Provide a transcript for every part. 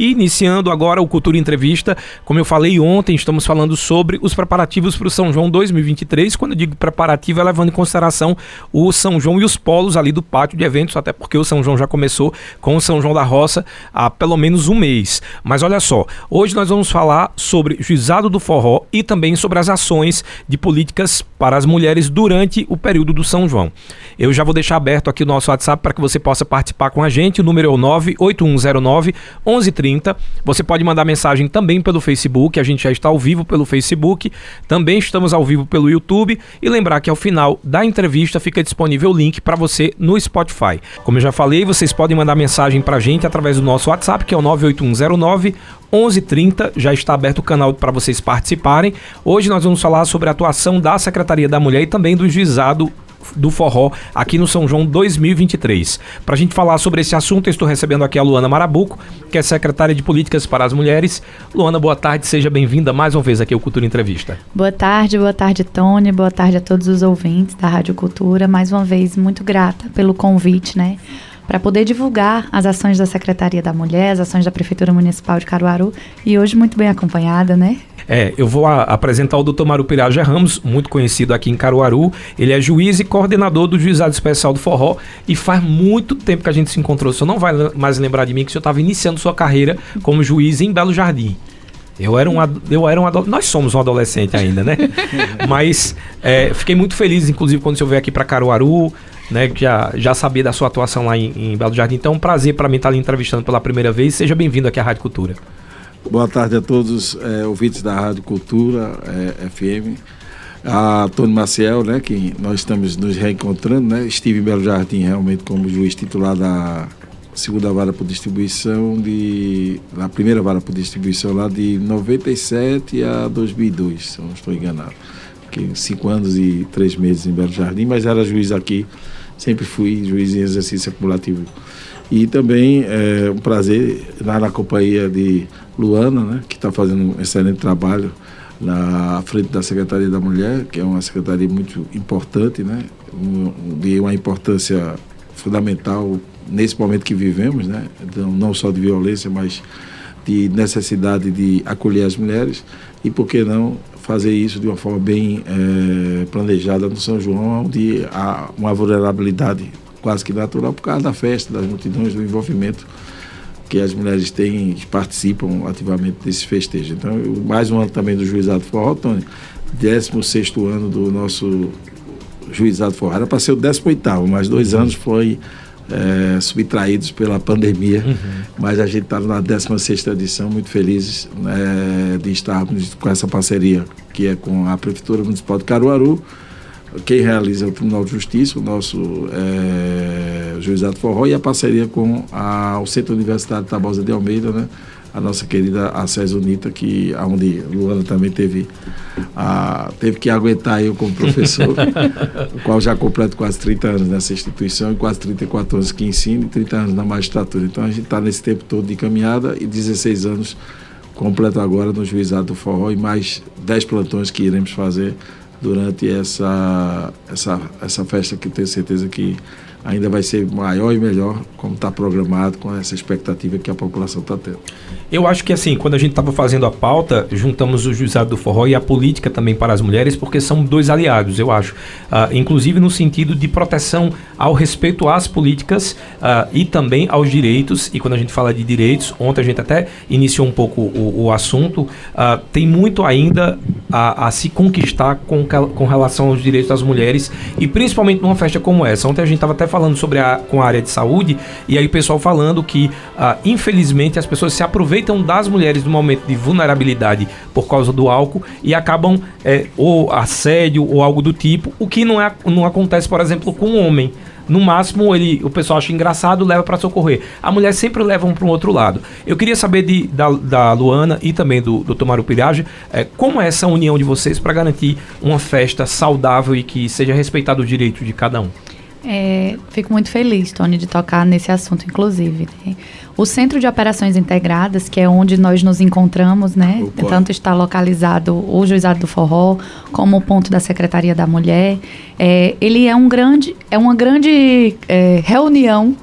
E iniciando agora o Cultura Entrevista, como eu falei ontem, estamos falando sobre os preparativos para o São João 2023. Quando eu digo preparativo, é levando em consideração o São João e os polos ali do pátio de eventos, até porque o São João já começou com o São João da Roça há pelo menos um mês. Mas olha só, hoje nós vamos falar sobre juizado do forró e também sobre as ações de políticas para as mulheres durante o período do São João. Eu já vou deixar aberto aqui o nosso WhatsApp para que você possa participar com a gente. O número é o 98109 1130. Você pode mandar mensagem também pelo Facebook. A gente já está ao vivo pelo Facebook. Também estamos ao vivo pelo YouTube. E lembrar que ao final da entrevista fica disponível o link para você no Spotify. Como eu já falei, vocês podem mandar mensagem para a gente através do nosso WhatsApp, que é o 98109 11h30 já está aberto o canal para vocês participarem. Hoje nós vamos falar sobre a atuação da Secretaria da Mulher e também do Juizado do Forró aqui no São João 2023. Para a gente falar sobre esse assunto, estou recebendo aqui a Luana Marabuco, que é secretária de Políticas para as Mulheres. Luana, boa tarde, seja bem-vinda mais uma vez aqui ao Cultura Entrevista. Boa tarde, boa tarde, Tony, boa tarde a todos os ouvintes da Rádio Cultura. Mais uma vez, muito grata pelo convite, né? Para poder divulgar as ações da Secretaria da Mulher, as ações da Prefeitura Municipal de Caruaru e hoje muito bem acompanhada, né? É, eu vou a, apresentar o Dr. Marupiraja Ramos, muito conhecido aqui em Caruaru. Ele é juiz e coordenador do Juizado Especial do Forró e faz muito tempo que a gente se encontrou. O senhor não vai mais lembrar de mim que o senhor estava iniciando sua carreira como juiz em Belo Jardim. Eu era um, eu era um nós somos um adolescente ainda, né? Mas é, fiquei muito feliz, inclusive, quando o senhor veio aqui para Caruaru, né? Já, já sabia da sua atuação lá em, em Belo Jardim. Então, é um prazer para mim estar lhe entrevistando pela primeira vez. Seja bem-vindo aqui à Rádio Cultura. Boa tarde a todos é, ouvintes da Rádio Cultura é, FM. A Tony Maciel, né, que nós estamos nos reencontrando, né? Estive em Belo Jardim realmente como juiz titular da segunda vara por distribuição de na primeira vara por distribuição lá de 97 a 2002, se não estou enganado. Fiquei cinco anos e três meses em Belo Jardim, mas era juiz aqui, sempre fui juiz em exercício acumulativo. E também é um prazer estar na companhia de Luana, né, que está fazendo um excelente trabalho na frente da Secretaria da Mulher, que é uma secretaria muito importante, né, de uma importância fundamental nesse momento que vivemos, né, então, não só de violência, mas de necessidade de acolher as mulheres e, por que não, fazer isso de uma forma bem é, planejada no São João, onde há uma vulnerabilidade quase que natural por causa da festa, das multidões, do envolvimento que as mulheres têm e participam ativamente desses festejos. Então, mais um ano também do Juizado Forró, Tony, 16 ano do nosso Juizado Forró. Era para ser o 18, mas dois anos foi é, subtraídos pela pandemia, uhum. mas a gente está na 16 edição, muito felizes né, de estarmos com essa parceria, que é com a Prefeitura Municipal de Caruaru, quem realiza é o Tribunal de Justiça, o nosso é, Juizado Forró, e a parceria com a, o Centro Universitário Tabosa de Almeida, né? A nossa querida Acés Unita, que onde Luana também teve, a, teve que aguentar eu como professor, o qual já completo quase 30 anos nessa instituição e quase 34 anos que ensino e 30 anos na magistratura. Então a gente está nesse tempo todo de caminhada e 16 anos completo agora no Juizado do Forró e mais 10 plantões que iremos fazer durante essa, essa, essa festa que eu tenho certeza que ainda vai ser maior e melhor, como está programado, com essa expectativa que a população está tendo. Eu acho que assim, quando a gente estava fazendo a pauta, juntamos o juizado do forró e a política também para as mulheres, porque são dois aliados, eu acho. Uh, inclusive no sentido de proteção ao respeito às políticas uh, e também aos direitos. E quando a gente fala de direitos, ontem a gente até iniciou um pouco o, o assunto, uh, tem muito ainda a, a, se conquistar com, com relação aos direitos das mulheres e principalmente numa festa como essa. Ontem a gente estava até falando sobre a, com a área de saúde e aí o pessoal falando que, infelizmente, as pessoas se aproveitam das mulheres no momento de vulnerabilidade por causa do álcool e acabam é, ou assédio ou algo do tipo, o que não, é, não acontece, por exemplo, com o um homem. No máximo, ele, o pessoal acha engraçado, leva para socorrer. A mulher sempre leva um para um outro lado. Eu queria saber de, da, da Luana e também do, do Tomaru Pirage, é, como é essa união de vocês para garantir uma festa saudável e que seja respeitado o direito de cada um? É, fico muito feliz, Tony, de tocar nesse assunto, inclusive. Né? O Centro de Operações Integradas, que é onde nós nos encontramos, né? Opa. Tanto está localizado o Juizado do Forró, como o ponto da Secretaria da Mulher. É, ele é um grande, é uma grande é, reunião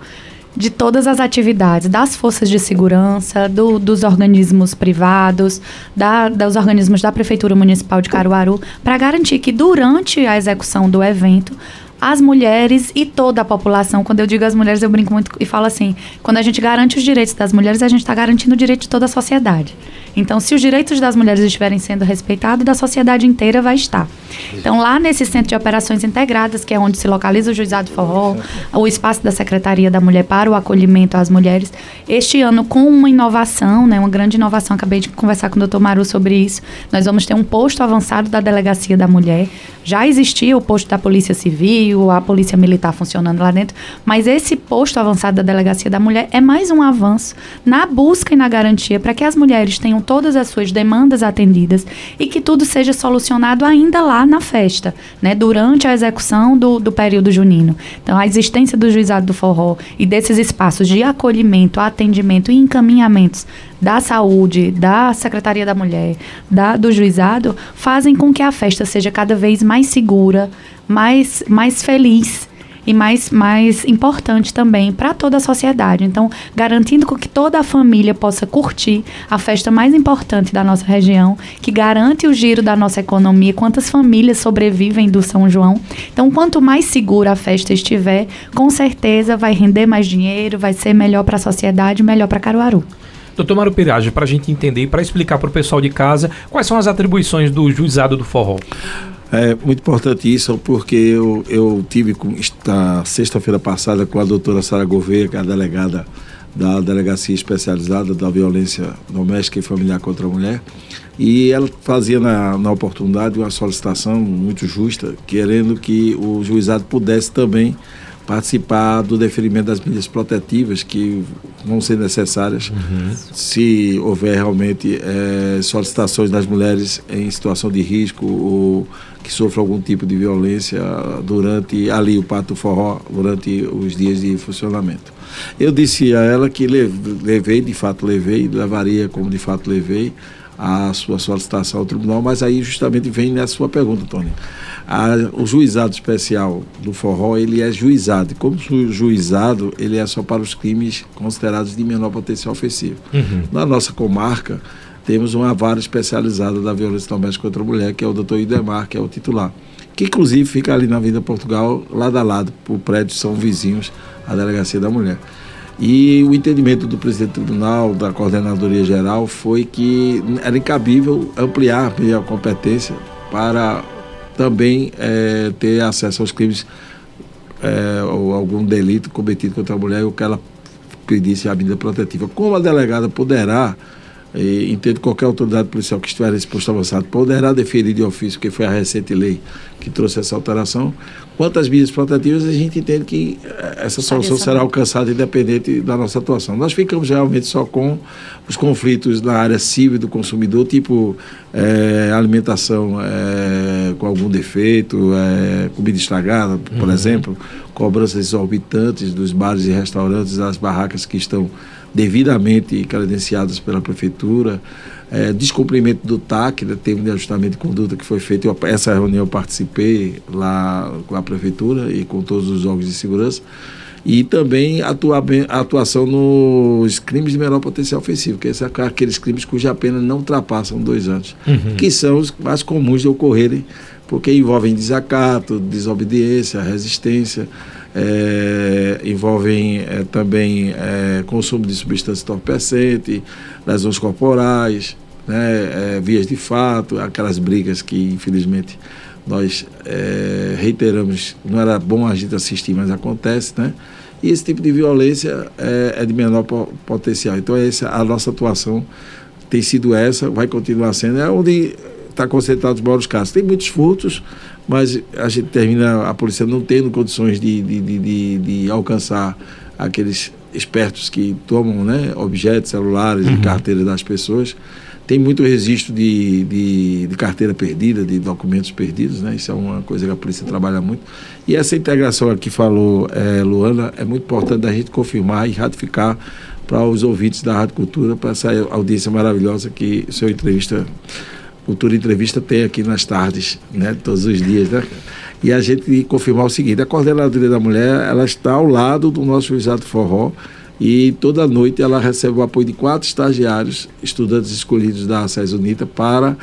de todas as atividades, das forças de segurança, do, dos organismos privados, da, dos organismos da Prefeitura Municipal de Caruaru, para garantir que durante a execução do evento as mulheres e toda a população. Quando eu digo as mulheres, eu brinco muito e falo assim: quando a gente garante os direitos das mulheres, a gente está garantindo o direito de toda a sociedade. Então, se os direitos das mulheres estiverem sendo respeitados, da sociedade inteira vai estar. Então, lá nesse centro de operações integradas, que é onde se localiza o Juizado Forró, o espaço da Secretaria da Mulher para o acolhimento às mulheres, este ano, com uma inovação, né, uma grande inovação, acabei de conversar com o doutor Maru sobre isso, nós vamos ter um posto avançado da Delegacia da Mulher. Já existia o posto da Polícia Civil, a Polícia Militar funcionando lá dentro, mas esse posto avançado da Delegacia da Mulher é mais um avanço na busca e na garantia para que as mulheres tenham todas as suas demandas atendidas e que tudo seja solucionado ainda lá na festa, né, durante a execução do, do período junino. Então, a existência do juizado do forró e desses espaços de acolhimento, atendimento e encaminhamentos da saúde, da Secretaria da Mulher, da, do juizado, fazem com que a festa seja cada vez mais segura, mais, mais feliz e mais, mais importante também para toda a sociedade. Então, garantindo que toda a família possa curtir a festa mais importante da nossa região, que garante o giro da nossa economia, quantas famílias sobrevivem do São João. Então, quanto mais segura a festa estiver, com certeza vai render mais dinheiro, vai ser melhor para a sociedade, melhor para Caruaru. Doutor Mário Piragem, para a gente entender e para explicar para o pessoal de casa, quais são as atribuições do juizado do forró? É muito importante isso, porque eu, eu tive na sexta-feira passada com a doutora Sara Gouveia, que é a delegada da Delegacia Especializada da Violência Doméstica e Familiar contra a Mulher, e ela fazia na, na oportunidade uma solicitação muito justa, querendo que o juizado pudesse também participar do deferimento das medidas protetivas que vão ser necessárias uhum. se houver realmente é, solicitações das mulheres em situação de risco ou que sofram algum tipo de violência durante ali o Pato Forró, durante os dias de funcionamento. Eu disse a ela que levei, de fato levei, levaria como de fato levei a sua solicitação ao tribunal, mas aí justamente vem nessa sua pergunta, Tony. A, o juizado especial do forró, ele é juizado. E como juizado, ele é só para os crimes considerados de menor potencial ofensivo. Uhum. Na nossa comarca, temos uma vara especializada da violência doméstica contra a mulher, que é o doutor Idemar, que é o titular. Que inclusive fica ali na Vida Portugal, lado a lado, o prédio são vizinhos à Delegacia da Mulher. E o entendimento do presidente do tribunal, da coordenadoria geral, foi que era incabível ampliar a competência para também é, ter acesso aos crimes é, ou algum delito cometido contra a mulher, o que ela pedisse a medida protetiva. Como a delegada poderá e entendo qualquer autoridade policial que estiver nesse posto avançado poderá deferir de ofício, que foi a recente lei que trouxe essa alteração. Quanto às medidas protetivas, a gente entende que eh, essa solução será alcançada independente da nossa atuação. Nós ficamos realmente só com os conflitos na área civil do consumidor, tipo é, alimentação é, com algum defeito, é, comida estragada, por uhum. exemplo, cobranças exorbitantes dos bares e restaurantes, das barracas que estão devidamente credenciadas pela prefeitura, é, descumprimento do TAC, né, termo de ajustamento de conduta que foi feito, eu, essa reunião eu participei lá com a prefeitura e com todos os órgãos de segurança, e também atua, a atuação nos crimes de menor potencial ofensivo, que são aqueles crimes cuja pena não ultrapassam dois anos, uhum. que são os mais comuns de ocorrerem, porque envolvem desacato, desobediência, resistência, é, envolvem é, também é, consumo de substância entorpecente, lesões corporais, né, é, vias de fato, aquelas brigas que infelizmente nós é, reiteramos, não era bom a gente assistir, mas acontece, né? E esse tipo de violência é, é de menor potencial. Então, essa, a nossa atuação tem sido essa, vai continuar sendo, é onde está concentrado os maiores casos. Tem muitos furtos, mas a gente termina a polícia não tendo condições de, de, de, de alcançar aqueles espertos que tomam né, objetos celulares uhum. e carteiras das pessoas. Tem muito registro de, de, de, carteira perdida, de documentos perdidos, né? Isso é uma coisa que a polícia trabalha muito. E essa integração aqui falou, é, Luana, é muito importante da gente confirmar e ratificar para os ouvintes da Rádio Cultura, para essa audiência maravilhosa que sua entrevista Cultura Entrevista tem aqui nas tardes, né? Todos os dias, né? E a gente confirmar o seguinte, a coordenadoria da mulher, ela está ao lado do nosso juizado forró, e toda noite ela recebe o apoio de quatro estagiários, estudantes escolhidos da SES Unita, para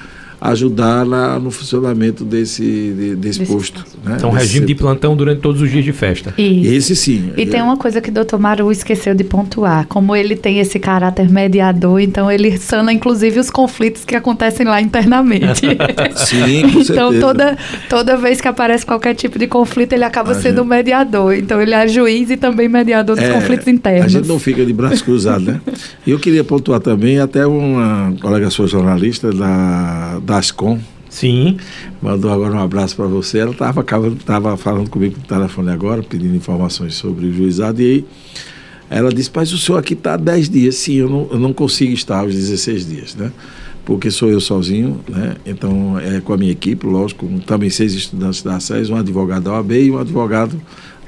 ajudar na, no funcionamento desse, de, desse, desse, posto. Né? Então, desse regime setor. de plantão durante todos os dias de festa. Isso. Esse sim. E é. tem uma coisa que o doutor Maru esqueceu de pontuar. Como ele tem esse caráter mediador, então ele sana inclusive os conflitos que acontecem lá internamente. sim, com Então, toda, toda vez que aparece qualquer tipo de conflito, ele acaba a sendo gente... mediador. Então, ele é juiz e também mediador dos é, conflitos internos. A gente não fica de braços cruzados, né? E eu queria pontuar também, até uma colega sua jornalista da, da Dascom. Sim. Mandou agora um abraço para você. Ela estava tava falando comigo no telefone agora, pedindo informações sobre o juizado, e aí ela disse, mas o senhor aqui está há 10 dias. Sim, eu não, eu não consigo estar os 16 dias, né? Porque sou eu sozinho, né? Então, é com a minha equipe, lógico, também seis estudantes da SES, um advogado da OAB e um advogado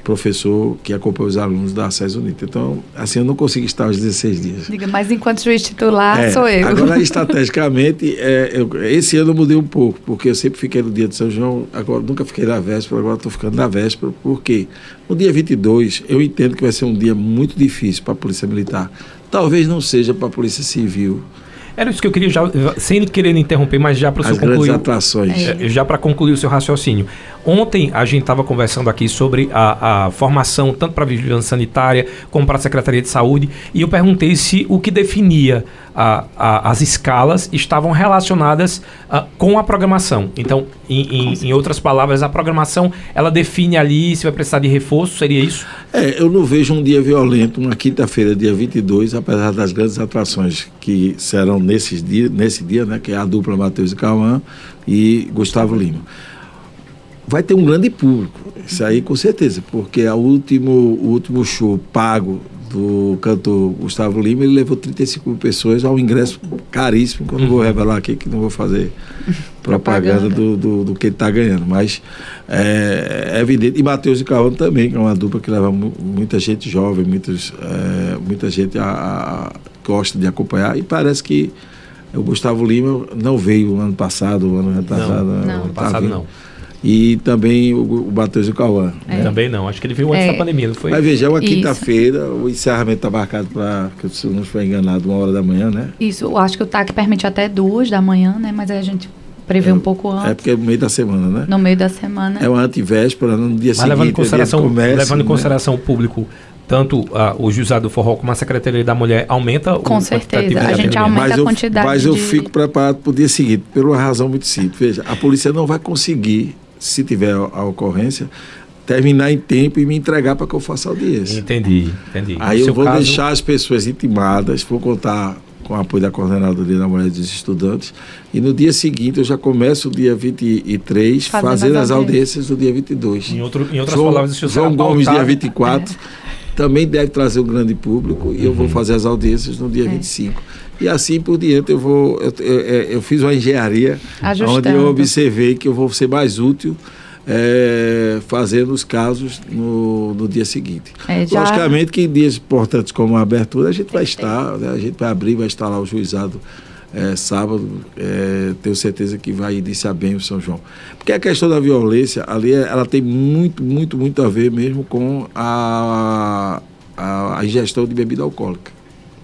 professor que acompanha os alunos da SES Unita. Então, assim, eu não consigo estar os 16 dias. Diga, mas enquanto juiz titular, é, sou eu. Agora, estrategicamente, é, eu, esse ano eu mudei um pouco, porque eu sempre fiquei no dia de São João, agora nunca fiquei na véspera, agora estou ficando na véspera, porque no dia 22, eu entendo que vai ser um dia muito difícil para a Polícia Militar. Talvez não seja para a Polícia Civil, era isso que eu queria já, sem querer interromper, mas já para o seu concluir. atrações. É. Já para concluir o seu raciocínio. Ontem a gente estava conversando aqui sobre a, a formação tanto para a vigilância sanitária como para a Secretaria de Saúde e eu perguntei se o que definia a, a, as escalas estavam relacionadas a, com a programação. Então, em, em, em, outras palavras, a programação ela define ali se vai precisar de reforço, seria isso? É, eu não vejo um dia violento, uma quinta-feira, dia 22, apesar das grandes atrações que serão nesses dia, nesse dia, né, que é a dupla Matheus e Cauã e Gustavo Lima. Vai ter um grande público, isso aí com certeza, porque a último, o último show pago do cantor Gustavo Lima, ele levou 35 mil pessoas ao ingresso caríssimo, que eu não vou uhum. revelar aqui, que não vou fazer propaganda do, do, do, que ele está ganhando. Mas é, é, evidente. E Matheus e Cauã também, que é uma dupla que leva muita gente jovem, muitos, é, muita gente a, gosta de acompanhar. E parece que o Gustavo Lima não veio ano passado, ano retrasado. Não, não. ano passado tá não e também o, o Matheus e o Cauã. É. Né? Também não, acho que ele veio antes é. da pandemia, não foi? Mas veja, é uma quinta-feira, o encerramento está marcado para, se eu não estiver enganado, uma hora da manhã, né? Isso, eu acho que o TAC permite até duas da manhã, né? Mas a gente prevê é, um pouco antes. É porque é no meio da semana, né? No meio da semana. É uma antivéspera, no dia Mas seguinte. Levando em consideração, comércio, levando em né? consideração o público tanto uh, o juizado do forró como a Secretaria da Mulher aumenta Com o certeza, a gente aumenta mas a quantidade Mas eu de... fico preparado para o dia seguinte, por uma razão muito simples. Veja, a polícia não vai conseguir se tiver a ocorrência, terminar em tempo e me entregar para que eu faça audiência. Entendi, entendi. Aí no eu vou caso... deixar as pessoas intimadas, vou contar com o apoio da coordenadoria da Mulher dos Estudantes, e no dia seguinte eu já começo o dia 23, Fazendo fazer as audiências do dia 22. Em, outro, em outras João, palavras, João Gomes, dia 24, é. Também deve trazer um grande público, e eu vou uhum. fazer as audiências no dia é. 25. E assim por diante eu vou. Eu, eu, eu fiz uma engenharia Ajustando. onde eu observei que eu vou ser mais útil. É, fazendo os casos no, no dia seguinte. É, já... Logicamente que em dias importantes como a abertura a gente vai estar, né, a gente vai abrir, vai estar lá o juizado é, sábado, é, tenho certeza que vai iniciar bem o São João. Porque a questão da violência ali, ela tem muito, muito, muito a ver mesmo com a, a, a ingestão de bebida alcoólica.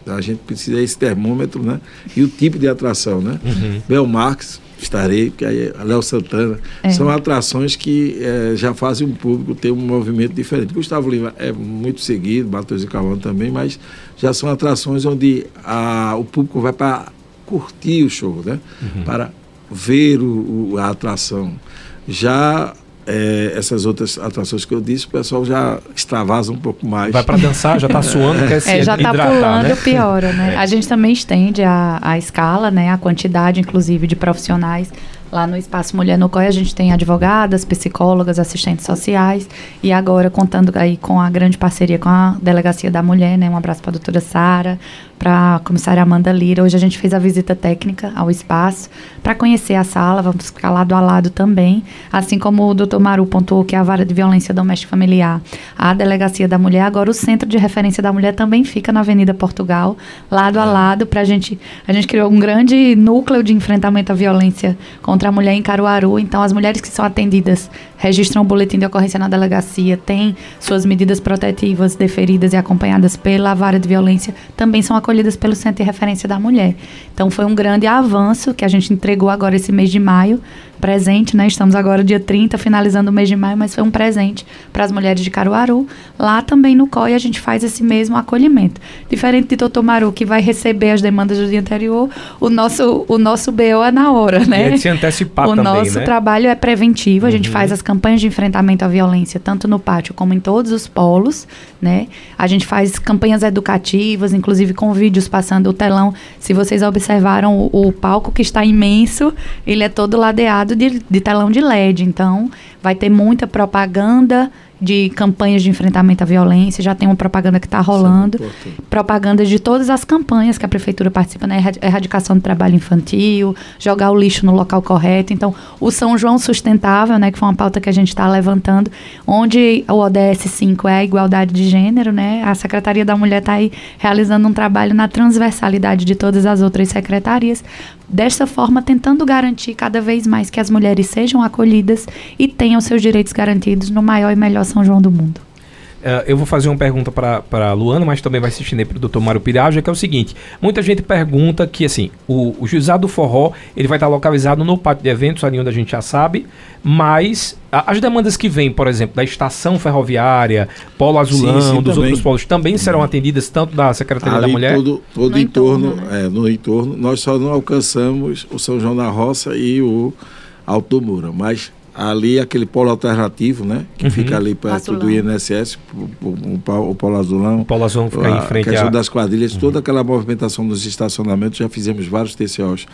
A gente precisa esse termômetro, né? E o tipo de atração, né? Uhum. Bel Marques, estarei, porque aí a Léo Santana. É. São atrações que é, já fazem o público ter um movimento diferente. Gustavo Lima é muito seguido, Matheus e Calvão também, mas já são atrações onde a, o público vai para curtir o show, né? Uhum. Para ver o, o, a atração. Já é, essas outras atrações que eu disse, o pessoal já extravasa um pouco mais. Vai para dançar, já está suando, quer se é, Já está pulando, né? piora, né? É. A gente também estende a, a escala, né? A quantidade, inclusive, de profissionais Lá no Espaço Mulher no COI a gente tem advogadas, psicólogas, assistentes sociais e agora contando aí com a grande parceria com a Delegacia da Mulher, né? Um abraço para a doutora Sara, para a comissária Amanda Lira. Hoje a gente fez a visita técnica ao espaço para conhecer a sala, vamos ficar lado a lado também, assim como o doutor Maru pontuou que é a vara de violência doméstica familiar, a Delegacia da Mulher, agora o Centro de Referência da Mulher também fica na Avenida Portugal, lado a lado, para a gente, a gente criou um grande núcleo de enfrentamento à violência contra contra a mulher em Caruaru. Então, as mulheres que são atendidas registram o boletim de ocorrência na delegacia, têm suas medidas protetivas deferidas e acompanhadas pela vara de violência, também são acolhidas pelo Centro de Referência da Mulher. Então, foi um grande avanço que a gente entregou agora esse mês de maio, presente, né? Estamos agora dia 30, finalizando o mês de maio, mas foi um presente para as mulheres de Caruaru. Lá também no COI a gente faz esse mesmo acolhimento. Diferente de Totomaru, que vai receber as demandas do dia anterior, o nosso, o nosso BO é na hora, né? E é de se antecipar o também, nosso né? trabalho é preventivo, a gente Uhum. faz as campanhas de enfrentamento à violência, tanto no pátio como em todos os polos, né? A gente faz campanhas educativas, inclusive com vídeos passando o telão. Se vocês observaram o, o palco que está imenso, ele é todo ladeado de, de telão de LED, então vai ter muita propaganda de campanhas de enfrentamento à violência, já tem uma propaganda que está rolando é importante. propagandas de todas as campanhas que a prefeitura participa, né? Erra- Erradicação do trabalho infantil, jogar o lixo no local correto. Então, o São João Sustentável, né? Que foi uma pauta que a gente está levantando, onde o ODS 5 é a igualdade de gênero, né? A Secretaria da Mulher está aí realizando um trabalho na transversalidade de todas as outras secretarias, dessa forma tentando garantir cada vez mais que as mulheres sejam acolhidas e tenham seus direitos garantidos no maior e melhor São João do mundo. Eh, eu vou fazer uma pergunta para a Luana, mas também vai se estender para o Dr. Mário Piraja, que é o seguinte: muita gente pergunta que assim, o, o juizado do forró ele vai estar localizado no pátio de eventos, ali onde a gente já sabe, mas a- as demandas que vêm, por exemplo, da estação ferroviária, Polo Azulão, sim, dos também. outros polos, também serão atendidas tanto da Secretaria da Ali Mulher? todo, todo No entorno, entorno, né? é, no entorno, nós só não alcançamos o São João da Roça e o Alto Moura, mas ali aquele polo alternativo, né, que Uhum. fica ali perto do INSS, o, o, o, o Polo Azulão, O Polo Azulão fica a em frente questão a... das quadrilhas, toda aquela movimentação nos estacionamentos, já fizemos vários TCOs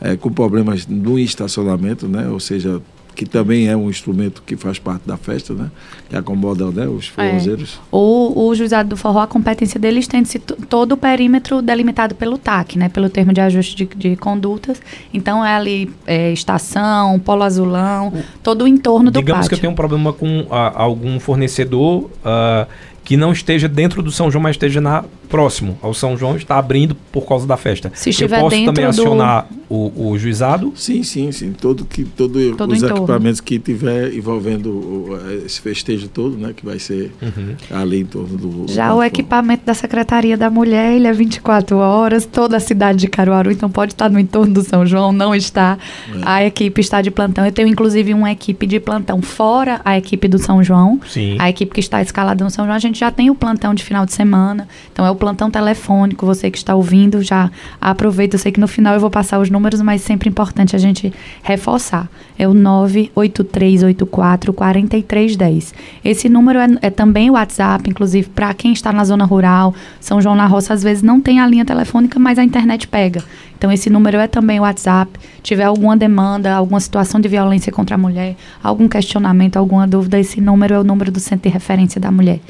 eh, com problemas no estacionamento, né? Ou seja, que também é um instrumento que faz parte da festa, né? Que acomoda né, os forrozeiros. O, o juizado do forró, a competência dele estende-se to- todo o perímetro delimitado pelo TAC, né? Pelo termo de ajuste de, de condutas. Então é ali é, estação, polo azulão, todo o entorno do Digamos que eu pátio. tenho um problema com ah, algum fornecedor ah, que não esteja dentro do São João, mas esteja na, próximo ao São João, está abrindo por causa da festa. Se eu estiver posso dentro também do- acionar o, o juizado? Sim, sim, sim. Todo que, todo, Todo os equipamentos que tiver envolvendo o- esse festejo todo, né? Que vai ser Uhum. ali em torno do. do Já o platform. equipamento da Secretaria da Mulher, ele é 24 horas, toda a cidade de Caruaru, então pode estar no entorno do São João, não está. É. A equipe está de plantão. Eu tenho, inclusive, uma equipe de plantão fora a equipe do São João. Sim. A equipe que está escalada no São João, a gente já tem o plantão de final de semana. Então é o plantão telefônico. Você que está ouvindo, já aproveita. Eu sei que no final eu vou passar os números, mas sempre importante a gente reforçar. É o 98384 4310. Esse número é, é também o WhatsApp, inclusive, para quem está na zona rural, São João na Roça, às vezes não tem a linha telefônica, mas a internet pega. Então, esse número é também o WhatsApp. Tiver alguma demanda, alguma situação de violência contra a mulher, algum questionamento, alguma dúvida, esse número é o número do Centro de Referência da Mulher.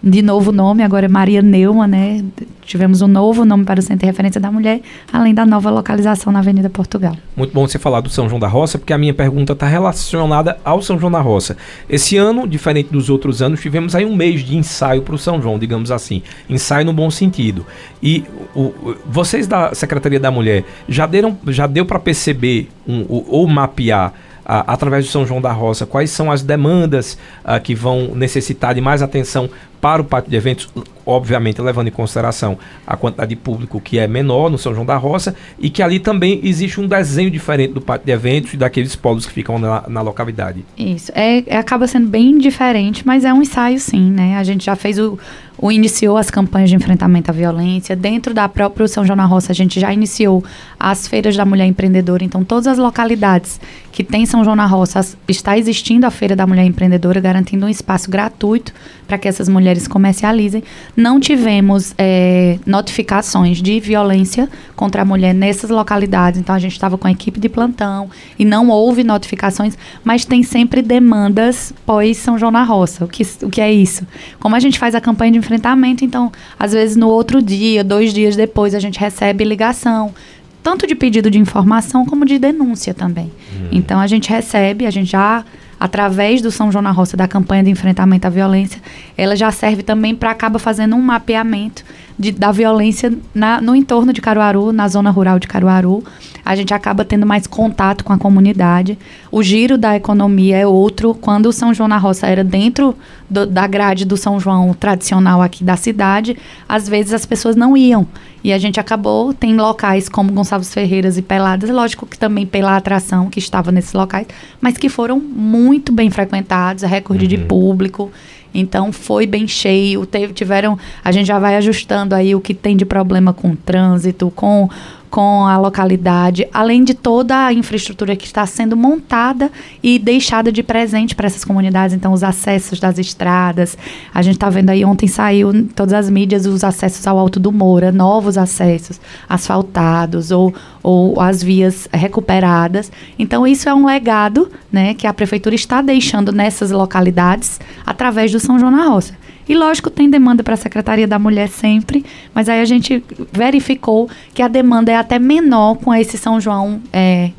De novo nome, agora é Maria Neuma, né? Tivemos um novo nome para o Centro de Referência da Mulher, além da nova localização na Avenida Portugal. Muito bom você falar do São João da Roça, porque a minha pergunta está relacionada ao São João da Roça. Esse ano, diferente dos outros anos, tivemos aí um mês de ensaio para o São João, digamos assim. Ensaio no bom sentido. E o- vocês da Secretaria da Mulher já, deram, já deu para perceber um, o- ou mapear através do São João da Roça, quais são as demandas ah, que vão necessitar de mais atenção para o pátio de eventos, obviamente levando em consideração a quantidade de público que é menor no São João da Roça e que ali também existe um desenho diferente do pátio de eventos e daqueles polos que ficam na, na localidade. Isso. É, é- acaba sendo bem diferente, mas é um ensaio sim, né? A gente já fez o, o iniciou as campanhas de enfrentamento à violência. Dentro da própria São João na Roça, a gente já iniciou as feiras da mulher empreendedora. Então, todas as localidades que tem São João na Roça, está existindo a Feira da Mulher Empreendedora, garantindo um espaço gratuito para que essas mulheres comercializem. Não tivemos é, notificações de violência contra a mulher nessas localidades. Então, a gente estava com a equipe de plantão e não houve notificações, mas tem sempre demandas pós São João na Roça. O que, o que é isso? Como a gente faz a campanha de enfrentamento, então, às vezes no outro dia, dois dias depois, a gente recebe ligação. Tanto de pedido de informação como de denúncia também. Então a gente recebe, a gente já, através do São João na Roça, da campanha de enfrentamento à violência, ela já serve também para acaba fazendo um mapeamento de, da violência na, no entorno de Caruaru, na zona rural de Caruaru. A gente acaba tendo mais contato com a comunidade. O giro da economia é outro. Quando o São João na Roça era dentro do, da grade do São João tradicional aqui da cidade, às vezes as pessoas não iam. E a gente acabou, tem locais como Gonçalves Ferreiras e Peladas, lógico que também pela atração que estava nesses locais, mas que foram muito bem frequentados, recorde uhum. de público. Então foi bem cheio, teve, tiveram, a gente já vai ajustando aí o que tem de problema com trânsito, com com a localidade, além de toda a infraestrutura que está sendo montada e deixada de presente para essas comunidades. Então, os acessos das estradas. A gente está vendo aí, ontem saiu em todas as mídias os acessos ao Alto do Moura, novos acessos asfaltados ou, ou as vias recuperadas. Então, isso é um legado né, que a prefeitura está deixando nessas localidades através do São João na Roça. E lógico, tem demanda para a Secretaria da Mulher sempre, mas aí a gente verificou que a demanda é até menor com esse São João é,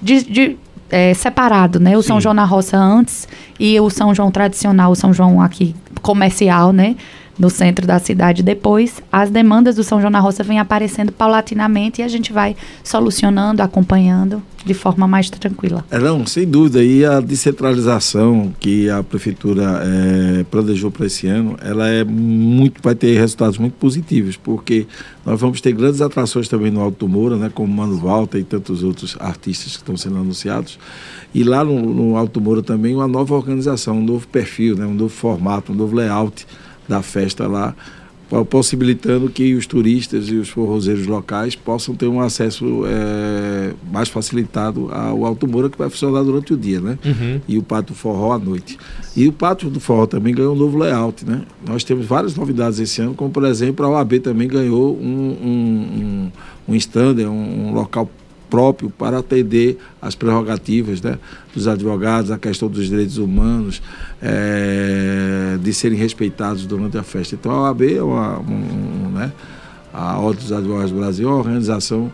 de, de é, separado, né? O Sim. São João na roça antes e o São João tradicional, o São João aqui comercial, né? No centro da cidade depois, as demandas do São João na Roça vêm aparecendo paulatinamente e a gente vai solucionando, acompanhando de forma mais tranquila. É, não, sem dúvida. E a descentralização que a prefeitura é, planejou para esse ano, ela é muito, vai ter resultados muito positivos, porque nós vamos ter grandes atrações também no Alto Moura, né, como Mano Valta e tantos outros artistas que estão sendo anunciados. E lá no, no Alto Moura também uma nova organização, um novo perfil, né, um novo formato, um novo layout da festa lá, possibilitando que os turistas e os forrozeiros locais possam ter um acesso é, mais facilitado ao Alto Moura, que vai funcionar durante o dia, né? Uhum. E o Pátio do Forró à noite. E o Pátio do Forró também ganhou um novo layout, né? Nós temos várias novidades esse ano, como por exemplo a OAB também ganhou um, um, um, um stand, um, um local próprio para atender as prerrogativas né, dos advogados, a questão dos direitos humanos, é, de serem respeitados durante a festa. Então a OAB é uma, um, né, a Ordem dos Advogados do Brasil é uma organização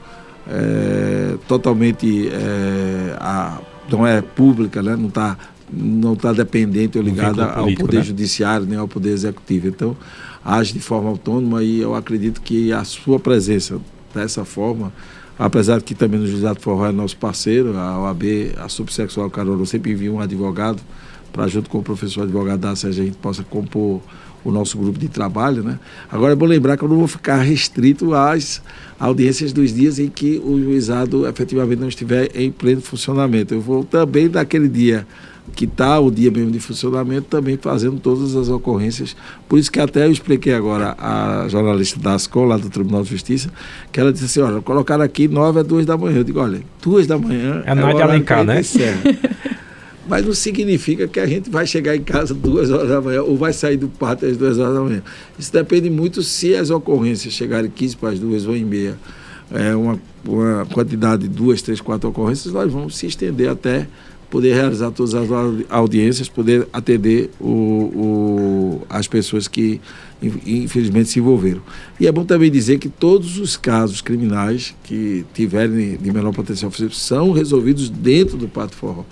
é, totalmente é, a, não é pública, né, não está não está dependente ou ligada ao Poder né? Judiciário nem ao Poder Executivo. Então, age de forma autônoma e eu acredito que a sua presença dessa forma apesar de que também no Juizado Forró é nosso parceiro, a OAB, a Subsexual Caruaru sempre envia um advogado para junto com o professor advogado da a gente possa compor o nosso grupo de trabalho, né? Agora é bom lembrar que eu não vou ficar restrito às audiências dos dias em que o juizado efetivamente não estiver em pleno funcionamento. Eu vou também daquele dia que está o dia mesmo de funcionamento, também fazendo todas as ocorrências. Por isso que até eu expliquei agora a jornalista da ASCOL, lá do Tribunal de Justiça, que ela disse assim, olha, colocaram aqui nove a duas da manhã. Eu digo, olha, duas da manhã... É a noite de Alencar, né? Mas não significa que a gente vai chegar em casa duas horas da manhã ou vai sair do pátio às duas horas da manhã. Isso depende muito se as ocorrências chegarem 15 para as duas ou em meia, é uma, uma quantidade de duas, três, quatro ocorrências, nós vamos se estender até poder realizar todas as audiências, poder atender o, o, as pessoas que infelizmente se envolveram. E é bom também dizer que todos os casos criminais que tiverem de menor potencial são resolvidos dentro do Pato Forró.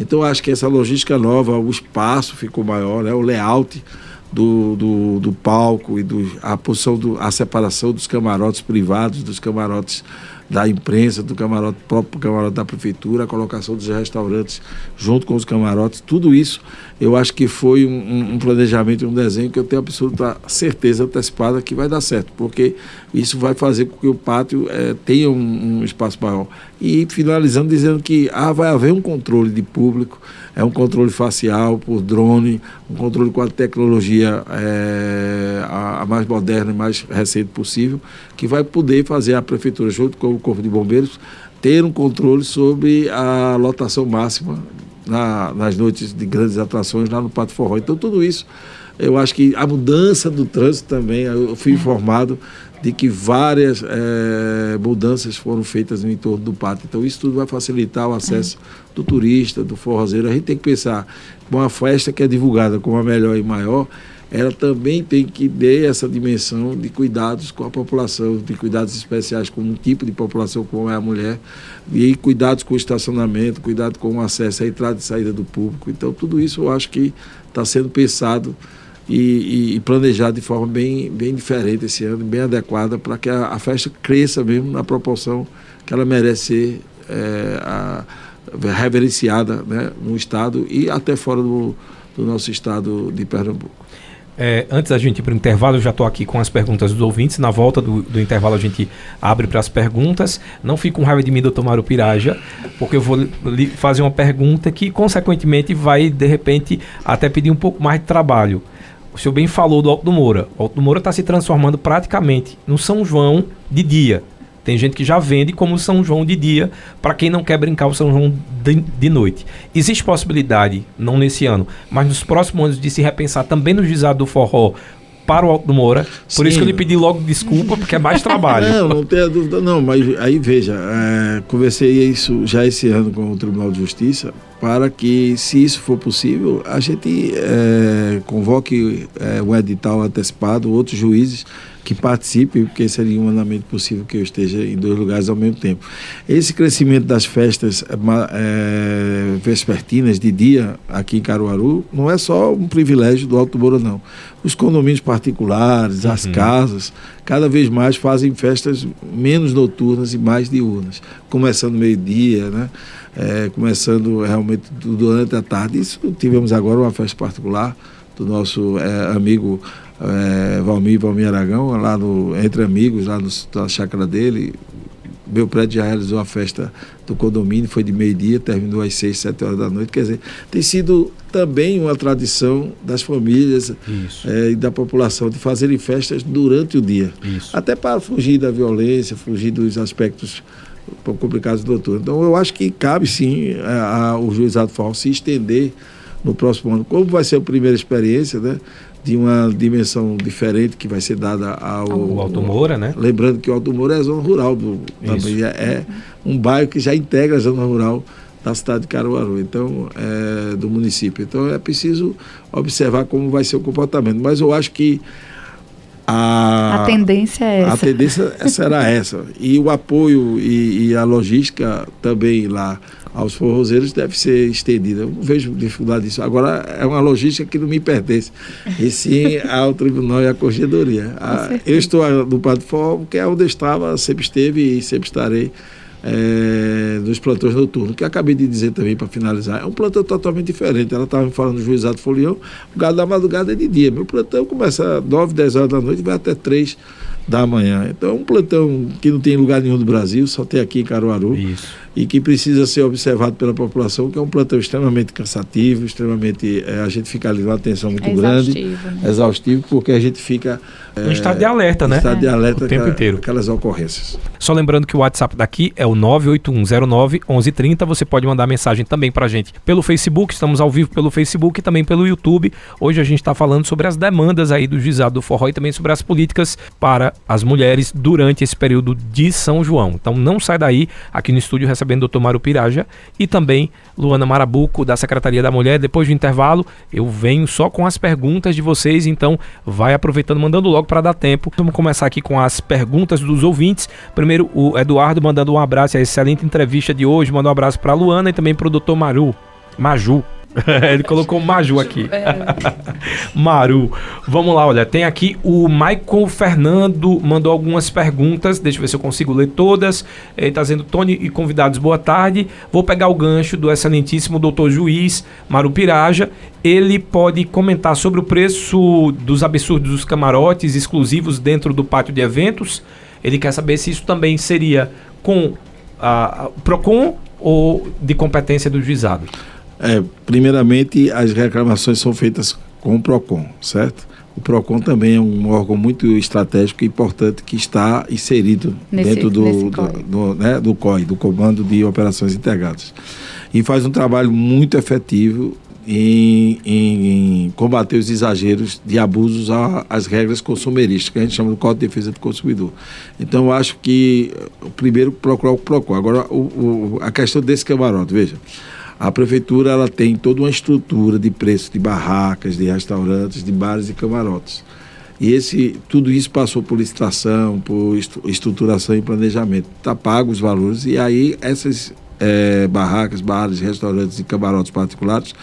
Então acho que essa logística nova, o espaço ficou maior, né? o layout do, do, do palco e do, a posição, do, a separação dos camarotes privados, dos camarotes da imprensa, do camarote próprio camarote da prefeitura, a colocação dos restaurantes junto com os camarotes, tudo isso eu acho que foi um, um planejamento, um desenho que eu tenho absoluta certeza antecipada que vai dar certo, porque isso vai fazer com que o pátio é, tenha um, um espaço maior. E finalizando dizendo que ah, vai haver um controle de público, é um controle facial por drone, um controle com a tecnologia é, a, a, mais moderna e mais recente possível, que vai poder fazer a prefeitura, junto com o Corpo de Bombeiros, ter um controle sobre a lotação máxima na, nas noites de grandes atrações lá no Pato Forró. Então, tudo isso, eu acho que a mudança do trânsito também, eu fui informado de que várias é, mudanças foram feitas no entorno do pátio. Então, isso tudo vai facilitar o acesso do turista, do forrozeiro. A gente tem que pensar, uma festa que é divulgada como a melhor e maior, ela também tem que ter essa dimensão de cuidados com a população, de cuidados especiais com um tipo de população como é a mulher, e cuidados com o estacionamento, cuidado com o acesso à entrada e saída do público. Então, tudo isso eu acho que está sendo pensado e, e, planejar de forma bem, bem diferente esse ano, bem adequada, para que a, a, festa cresça mesmo na proporção que ela merece ser é, a, reverenciada né, no Estado e até fora do, do nosso Estado de Pernambuco. É, antes da gente ir para o intervalo, eu já estou aqui com as perguntas dos ouvintes. Na volta do, do intervalo, a gente abre para as perguntas. Não fique com raiva de mim, doutor Mário Piraja, porque eu vou lhe fazer uma pergunta que, consequentemente, vai, de repente, até pedir um pouco mais de trabalho. O senhor bem falou do Alto do Moura. O Alto do Moura está se transformando praticamente no São João de dia. Tem gente que já vende como São João de dia, para quem não quer brincar o São João de, de, noite. Existe possibilidade, não nesse ano, mas nos próximos anos, de se repensar também no juizado do forró para o Alto do Moura. Por Sim. isso que eu lhe pedi logo desculpa, porque é mais trabalho. não, não tenha dúvida, não. Mas aí veja, é, conversei isso já esse ano com o Tribunal de Justiça para que, se isso for possível, a gente é, convoque é, um edital antecipado, outros juízes que participe, porque seria um andamento possível que eu esteja em dois lugares ao mesmo tempo. Esse crescimento das festas é, vespertinas de dia aqui em Caruaru não é só um privilégio do Alto Moura, não. Os condomínios particulares, as uhum. casas, cada vez mais fazem festas menos noturnas e mais diurnas, começando meio-dia, né? É, começando realmente durante a tarde. Isso tivemos agora uma festa particular do nosso é, amigo é, Valmir Valmir Aragão, lá no, entre amigos, lá no, na chácara dele. Meu prédio já realizou a festa do condomínio, foi de meio-dia, terminou às seis, sete horas da noite. Quer dizer, tem sido também uma tradição das famílias é, e da população de fazerem festas durante o dia. Isso. Até para fugir da violência, fugir dos aspectos complicados do doutor. Então, eu acho que cabe sim a, a, o juizado formal se estender no próximo ano. Como vai ser a primeira experiência, né? De uma dimensão diferente que vai ser dada ao, o Alto Moura, né? Lembrando que o Alto Moura é a zona rural do, também. É, é, um bairro que já integra a zona rural da cidade de Caruaru, então, é, do município. Então é preciso observar como vai ser o comportamento. Mas eu acho que a, a tendência é essa. A tendência será essa. E o apoio e, e a logística também lá aos forrozeiros deve ser estendida. Eu não vejo dificuldade disso. Agora, é uma logística que não me pertence, e sim ao tribunal e à corregedoria. eu estou no Padre Forro, que é onde eu estava, sempre esteve e sempre estarei é, nos plantões noturnos, que acabei de dizer também para finalizar. É um plantão totalmente diferente. Ela estava me falando do juizado Folião, o gado da madrugada é de dia. Meu plantão começa às 9, 10 horas da noite e vai até 3 da manhã. Então é um plantão que não tem lugar nenhum do Brasil, só tem aqui em Caruaru. Isso e que precisa ser observado pela população, que é um plantão extremamente cansativo, extremamente. É, a gente fica ali numa atenção muito é grande, né? exaustivo, porque a gente fica. É, estado de alerta, né? estado de alerta o tempo inteiro. Aquelas ocorrências. Só lembrando que o WhatsApp daqui é o 981091130. Você pode mandar mensagem também pra gente pelo Facebook, estamos ao vivo pelo Facebook e também pelo YouTube. Hoje a gente está falando sobre as demandas aí do juizado do forró e também sobre as políticas para as mulheres durante esse período de São João. Então não sai daí, aqui no estúdio recebe recebendo o Dr. Mário Piraja e também Luana Marabuco, da Secretaria da Mulher. Depois do intervalo, eu venho só com as perguntas de vocês, então vai aproveitando, mandando logo para dar tempo. Vamos começar aqui com as perguntas dos ouvintes. Primeiro, o Eduardo mandando um abraço, a excelente entrevista de hoje. Manda um abraço para Luana e também para o Dr. Maru. Maju, Ele colocou Maju aqui. É. Maru. Vamos lá, olha. Tem aqui o Michael Fernando mandou algumas perguntas. Deixa eu ver se eu consigo ler todas. Ele está dizendo, Tony e convidados, boa tarde. Vou pegar o gancho do excelentíssimo doutor juiz Maru Piraja. Ele pode comentar sobre o preço dos absurdos dos camarotes exclusivos dentro do pátio de eventos. Ele quer saber se isso também seria com a, a PROCON ou de competência do juizado. É, primeiramente, as reclamações são feitas com o PROCON, certo? O PROCON também é um órgão muito estratégico e importante que está inserido nesse, dentro do, do, do, né, do COI, do Comando de Operações Integradas. E faz um trabalho muito efetivo em, em, em, combater os exageros de abusos às regras consumeristas, que a gente chama do Código de Defesa do Consumidor. Então, eu acho que, primeiro, procurar o PROCON. Agora, o, o, a questão desse camarote, veja. A prefeitura ela tem toda uma estrutura de preço de barracas, de restaurantes, de bares e camarotes. E esse, tudo isso passou por licitação, por estruturação e planejamento. Está pago os valores e aí essas é, barracas, bares, restaurantes e camarotes particulares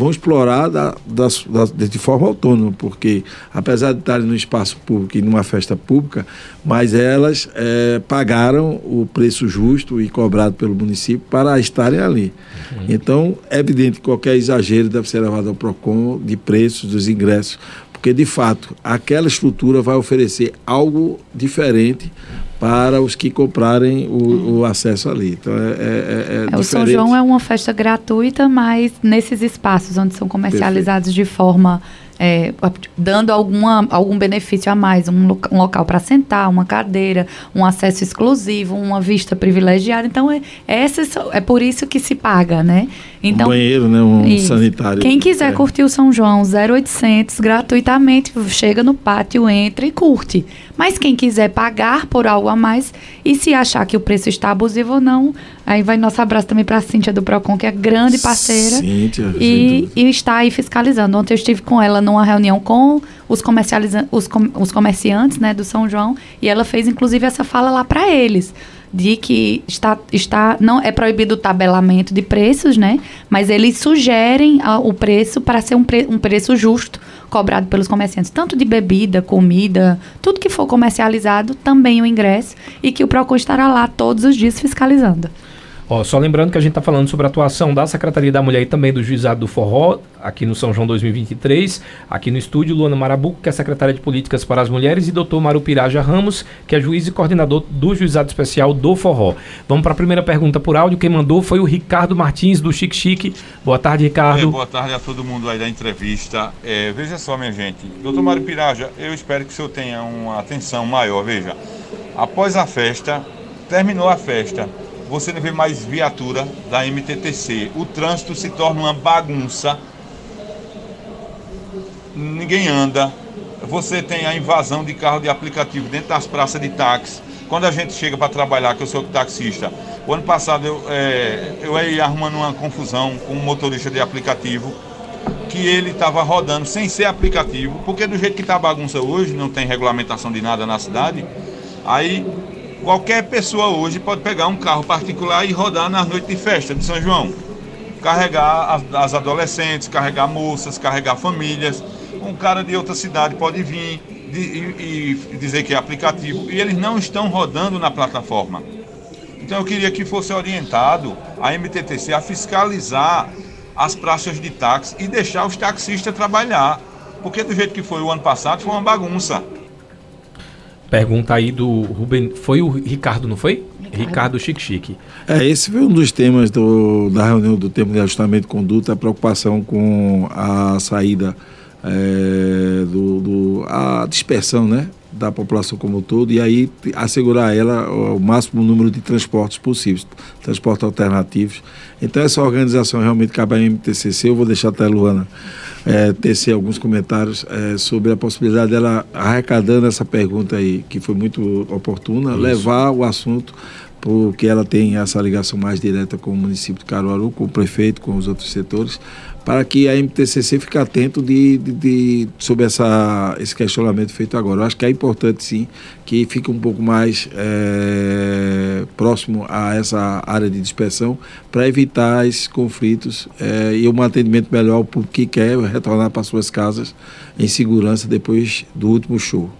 vão explorar da, da, da, de forma autônoma, porque apesar de estarem no espaço público e numa festa pública, mas elas é, pagaram o preço justo e cobrado pelo município para estarem ali. Uhum. Então, é evidente que qualquer exagero deve ser levado ao PROCON de preços dos ingressos, porque de fato aquela estrutura vai oferecer algo diferente para os que comprarem o, o acesso ali. Então é, é, é, é O São João é uma festa gratuita, mas nesses espaços onde são comercializados Perfeito. de forma é, dando alguma, algum benefício a mais, um, um local para sentar, uma cadeira, um acesso exclusivo, uma vista privilegiada. Então, é, é, é por isso que se paga, né? Então, um banheiro, né? Um isso. sanitário. Quem quiser é. curtir o São João 0800 gratuitamente, chega no pátio, entra e curte. Mas quem quiser pagar por algo a mais e se achar que o preço está abusivo ou não, aí vai nosso abraço também para a Cíntia do Procon, que é grande parceira. Cíntia, e, e está aí fiscalizando. Ontem eu estive com ela numa reunião com os, os, com, os comerciantes né, do São João e ela fez inclusive essa fala lá para eles de que está, está não é proibido o tabelamento de preços, né? Mas eles sugerem a, o preço para ser um, pre, um preço justo cobrado pelos comerciantes, tanto de bebida, comida, tudo que for comercializado, também o ingresso e que o Procon estará lá todos os dias fiscalizando. Ó, só lembrando que a gente está falando sobre a atuação da Secretaria da Mulher e também do Juizado do Forró, aqui no São João 2023, aqui no estúdio, Luana Marabuco, que é secretária de Políticas para as Mulheres, e doutor Maru Piraja Ramos, que é juiz e coordenador do Juizado Especial do Forró. Vamos para a primeira pergunta por áudio. Quem mandou foi o Ricardo Martins, do Chique Chique. Boa tarde, Ricardo. É, boa tarde a todo mundo aí da entrevista. É, veja só, minha gente. Doutor Mário Piraja, eu espero que o senhor tenha uma atenção maior. Veja, após a festa, terminou a festa você não vê mais viatura da MTTC. O trânsito se torna uma bagunça. Ninguém anda. Você tem a invasão de carro de aplicativo dentro das praças de táxi. Quando a gente chega para trabalhar, que eu sou taxista, o ano passado eu, é, eu ia arrumando uma confusão com um motorista de aplicativo que ele estava rodando sem ser aplicativo, porque do jeito que está a bagunça hoje, não tem regulamentação de nada na cidade, aí Qualquer pessoa hoje pode pegar um carro particular e rodar nas noites de festa de São João. Carregar as, adolescentes, carregar moças, carregar famílias. Um cara de outra cidade pode vir e, e dizer que é aplicativo e eles não estão rodando na plataforma. Então eu queria que fosse orientado a MTTC a fiscalizar as praças de táxi e deixar os taxistas trabalhar. Porque do jeito que foi o ano passado foi uma bagunça. Pergunta aí do Ruben. Foi o Ricardo, não foi? Ricardo, Ricardo Chique Chique. É, esse foi um dos temas do, da reunião do tema de ajustamento de conduta, a preocupação com a saída, é, do, do, a dispersão, né? da população como um todo e aí assegurar ela o máximo número de transportes possíveis, transportes alternativos. Então essa organização realmente cabe à MTCC, eu vou deixar até a Luana é, tecer alguns comentários é, sobre a possibilidade dela, arrecadando essa pergunta aí, que foi muito oportuna, Isso. levar o assunto porque ela tem essa ligação mais direta com o município de Caruaru, com o prefeito, com os outros setores, para que a MTCC fique atento de, de, de, sobre essa, esse questionamento feito agora. Eu acho que é importante, sim, que fique um pouco mais é, próximo a essa área de dispersão para evitar esses conflitos é, e um atendimento melhor ao público que quer retornar para suas casas em segurança depois do último show.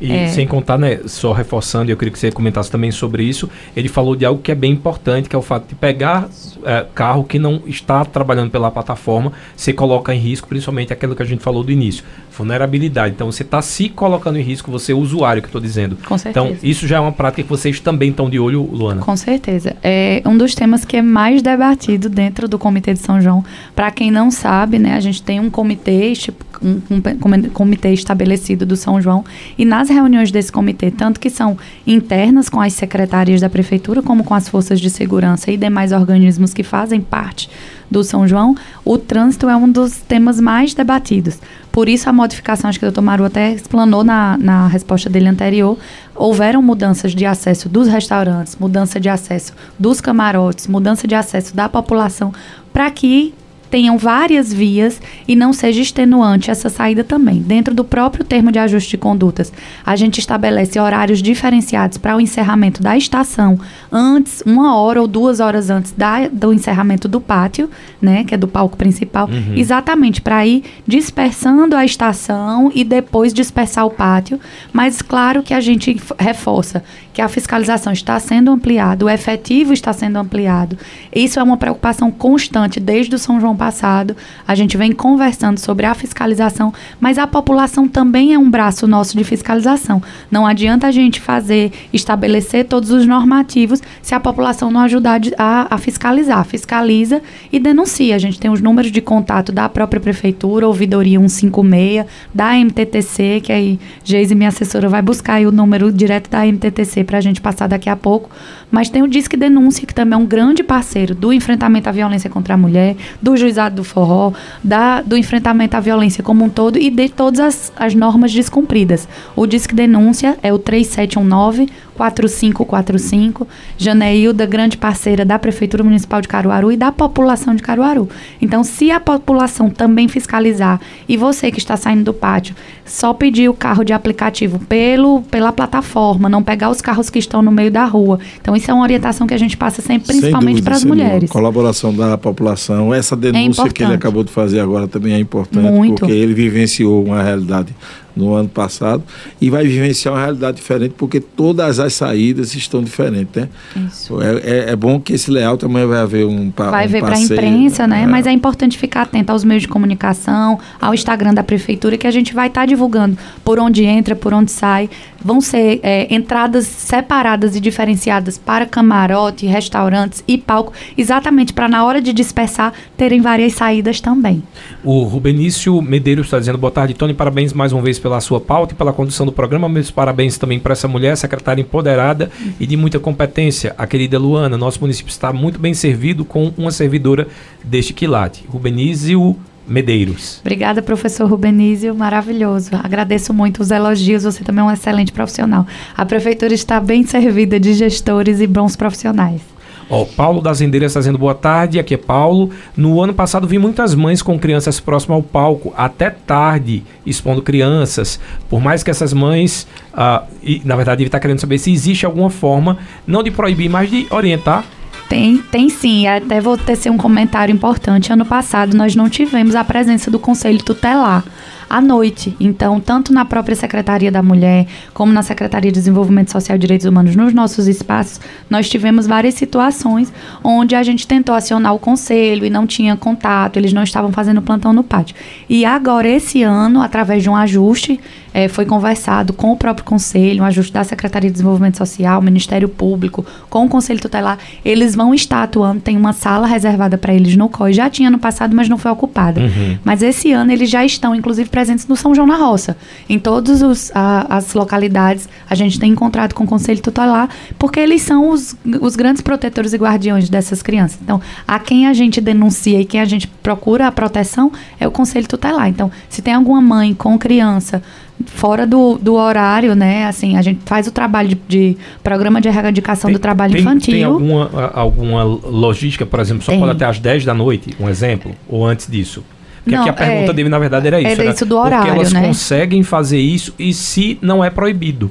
E é. sem contar, né, só reforçando, eu queria que você comentasse também sobre isso, ele falou de algo que é bem importante, que é o fato de pegar é, carro que não está trabalhando pela plataforma, você coloca em risco, principalmente aquilo que a gente falou do início, vulnerabilidade. Então você está se colocando em risco, você é usuário que estou dizendo. Com certeza. Então isso já é uma prática que vocês também estão de olho, Luana. Com certeza. É um dos temas que é mais debatido dentro do Comitê de São João. Para quem não sabe, né, a gente tem um comitê, tipo, um, um comitê estabelecido do São João e nas reuniões desse comitê, tanto que são internas com as secretarias da prefeitura, como com as forças de segurança e demais organismos que fazem parte do São João, o trânsito é um dos temas mais debatidos. Por isso, a modificação, acho que o doutor Maru até explanou na, na resposta dele anterior, houveram mudanças de acesso dos restaurantes, mudança de acesso dos camarotes, mudança de acesso da população, para que tenham várias vias e não seja extenuante essa saída também. Dentro do próprio termo de ajuste de condutas, a gente estabelece horários diferenciados para o encerramento da estação, antes, uma hora ou duas horas antes da, do encerramento do pátio, né, que é do palco principal, uhum. exatamente para ir dispersando a estação e depois dispersar o pátio. Mas claro que a gente reforça que a fiscalização está sendo ampliada, o efetivo está sendo ampliado. Isso é uma preocupação constante desde o São João passado. A gente vem conversando sobre a fiscalização, mas a população também é um braço nosso de fiscalização. Não adianta a gente fazer, estabelecer todos os normativos se a população não ajudar a, a fiscalizar. Fiscaliza e denuncia. A gente tem os números de contato da própria prefeitura, ouvidoria 156, da MTTC, que aí Geise, minha assessora, vai buscar o número direto da MTTC para a gente passar daqui a pouco. Mas tem o Disque Denúncia, que também é um grande parceiro do enfrentamento à violência contra a mulher, do juizado do forró, da, do enfrentamento à violência como um todo e de todas as, as normas descumpridas. O Disque Denúncia é o 3719 4545. Janeilda, grande parceira da Prefeitura Municipal de Caruaru e da população de Caruaru. Então, se a população também fiscalizar e você que está saindo do pátio, só pedir o carro de aplicativo pelo, pela plataforma, não pegar os carros que estão no meio da rua. Então, isso é uma orientação que a gente passa sempre, principalmente para as mulheres. Colaboração da população. Essa denúncia é que ele acabou de fazer agora também é importante, Muito. porque ele vivenciou uma realidade no ano passado e vai vivenciar uma realidade diferente porque todas as saídas estão diferentes, né? Isso. É, é, é bom que esse layout também vai haver um Vai um ver para a imprensa, né? É. Mas é importante ficar atento aos meios de comunicação, ao Instagram da prefeitura que a gente vai estar tá divulgando por onde entra, por onde sai. Vão ser é, entradas separadas e diferenciadas para camarote, restaurantes e palco, exatamente para na hora de dispersar terem várias saídas também. O Rubenício Medeiros está dizendo boa tarde, Tony, parabéns mais uma vez pela sua pauta e pela condução do programa. Meus parabéns também para essa mulher, secretária empoderada e de muita competência, a querida Luana. Nosso município está muito bem servido com uma servidora deste quilate. Rubenício Medeiros. Obrigada, professor Rubenísio, maravilhoso. Agradeço muito os elogios, você também é um excelente profissional. A prefeitura está bem servida de gestores e bons profissionais. Ó, Paulo das Rendeiras fazendo boa tarde, aqui é Paulo. No ano passado vi muitas mães com crianças próximas ao palco, até tarde, expondo crianças. Por mais que essas mães, uh, e, na verdade, ele está querendo saber se existe alguma forma, não de proibir, mas de orientar tem, tem sim. Até vou tecer um comentário importante. Ano passado nós não tivemos a presença do Conselho Tutelar à noite. Então, tanto na própria Secretaria da Mulher, como na Secretaria de Desenvolvimento Social e Direitos Humanos, nos nossos espaços, nós tivemos várias situações onde a gente tentou acionar o conselho e não tinha contato, eles não estavam fazendo plantão no pátio. E agora, esse ano, através de um ajuste, é, foi conversado com o próprio conselho, um ajuste da Secretaria de Desenvolvimento Social, Ministério Público, com o Conselho Tutelar, eles vão estar atuando, tem uma sala reservada para eles no COI, já tinha no passado, mas não foi ocupada. Uhum. Mas esse ano eles já estão, inclusive, presentes no São João na Roça. Em todas as localidades, a gente tem encontrado com o Conselho Tutelar, porque eles são os, os grandes protetores e guardiões dessas crianças. Então, a quem a gente denuncia e quem a gente procura a proteção é o Conselho Tutelar. Então, se tem alguma mãe com criança fora do, do horário, né? Assim, a gente faz o trabalho de, de programa de erradicação tem, do trabalho tem, infantil. Tem alguma, alguma logística, por exemplo, só tem. pode até às 10 da noite, um exemplo, ou antes disso? Porque não, aqui a pergunta é, dele, na verdade, era isso. Era isso do horário, Porque elas né? conseguem fazer isso e se não é proibido.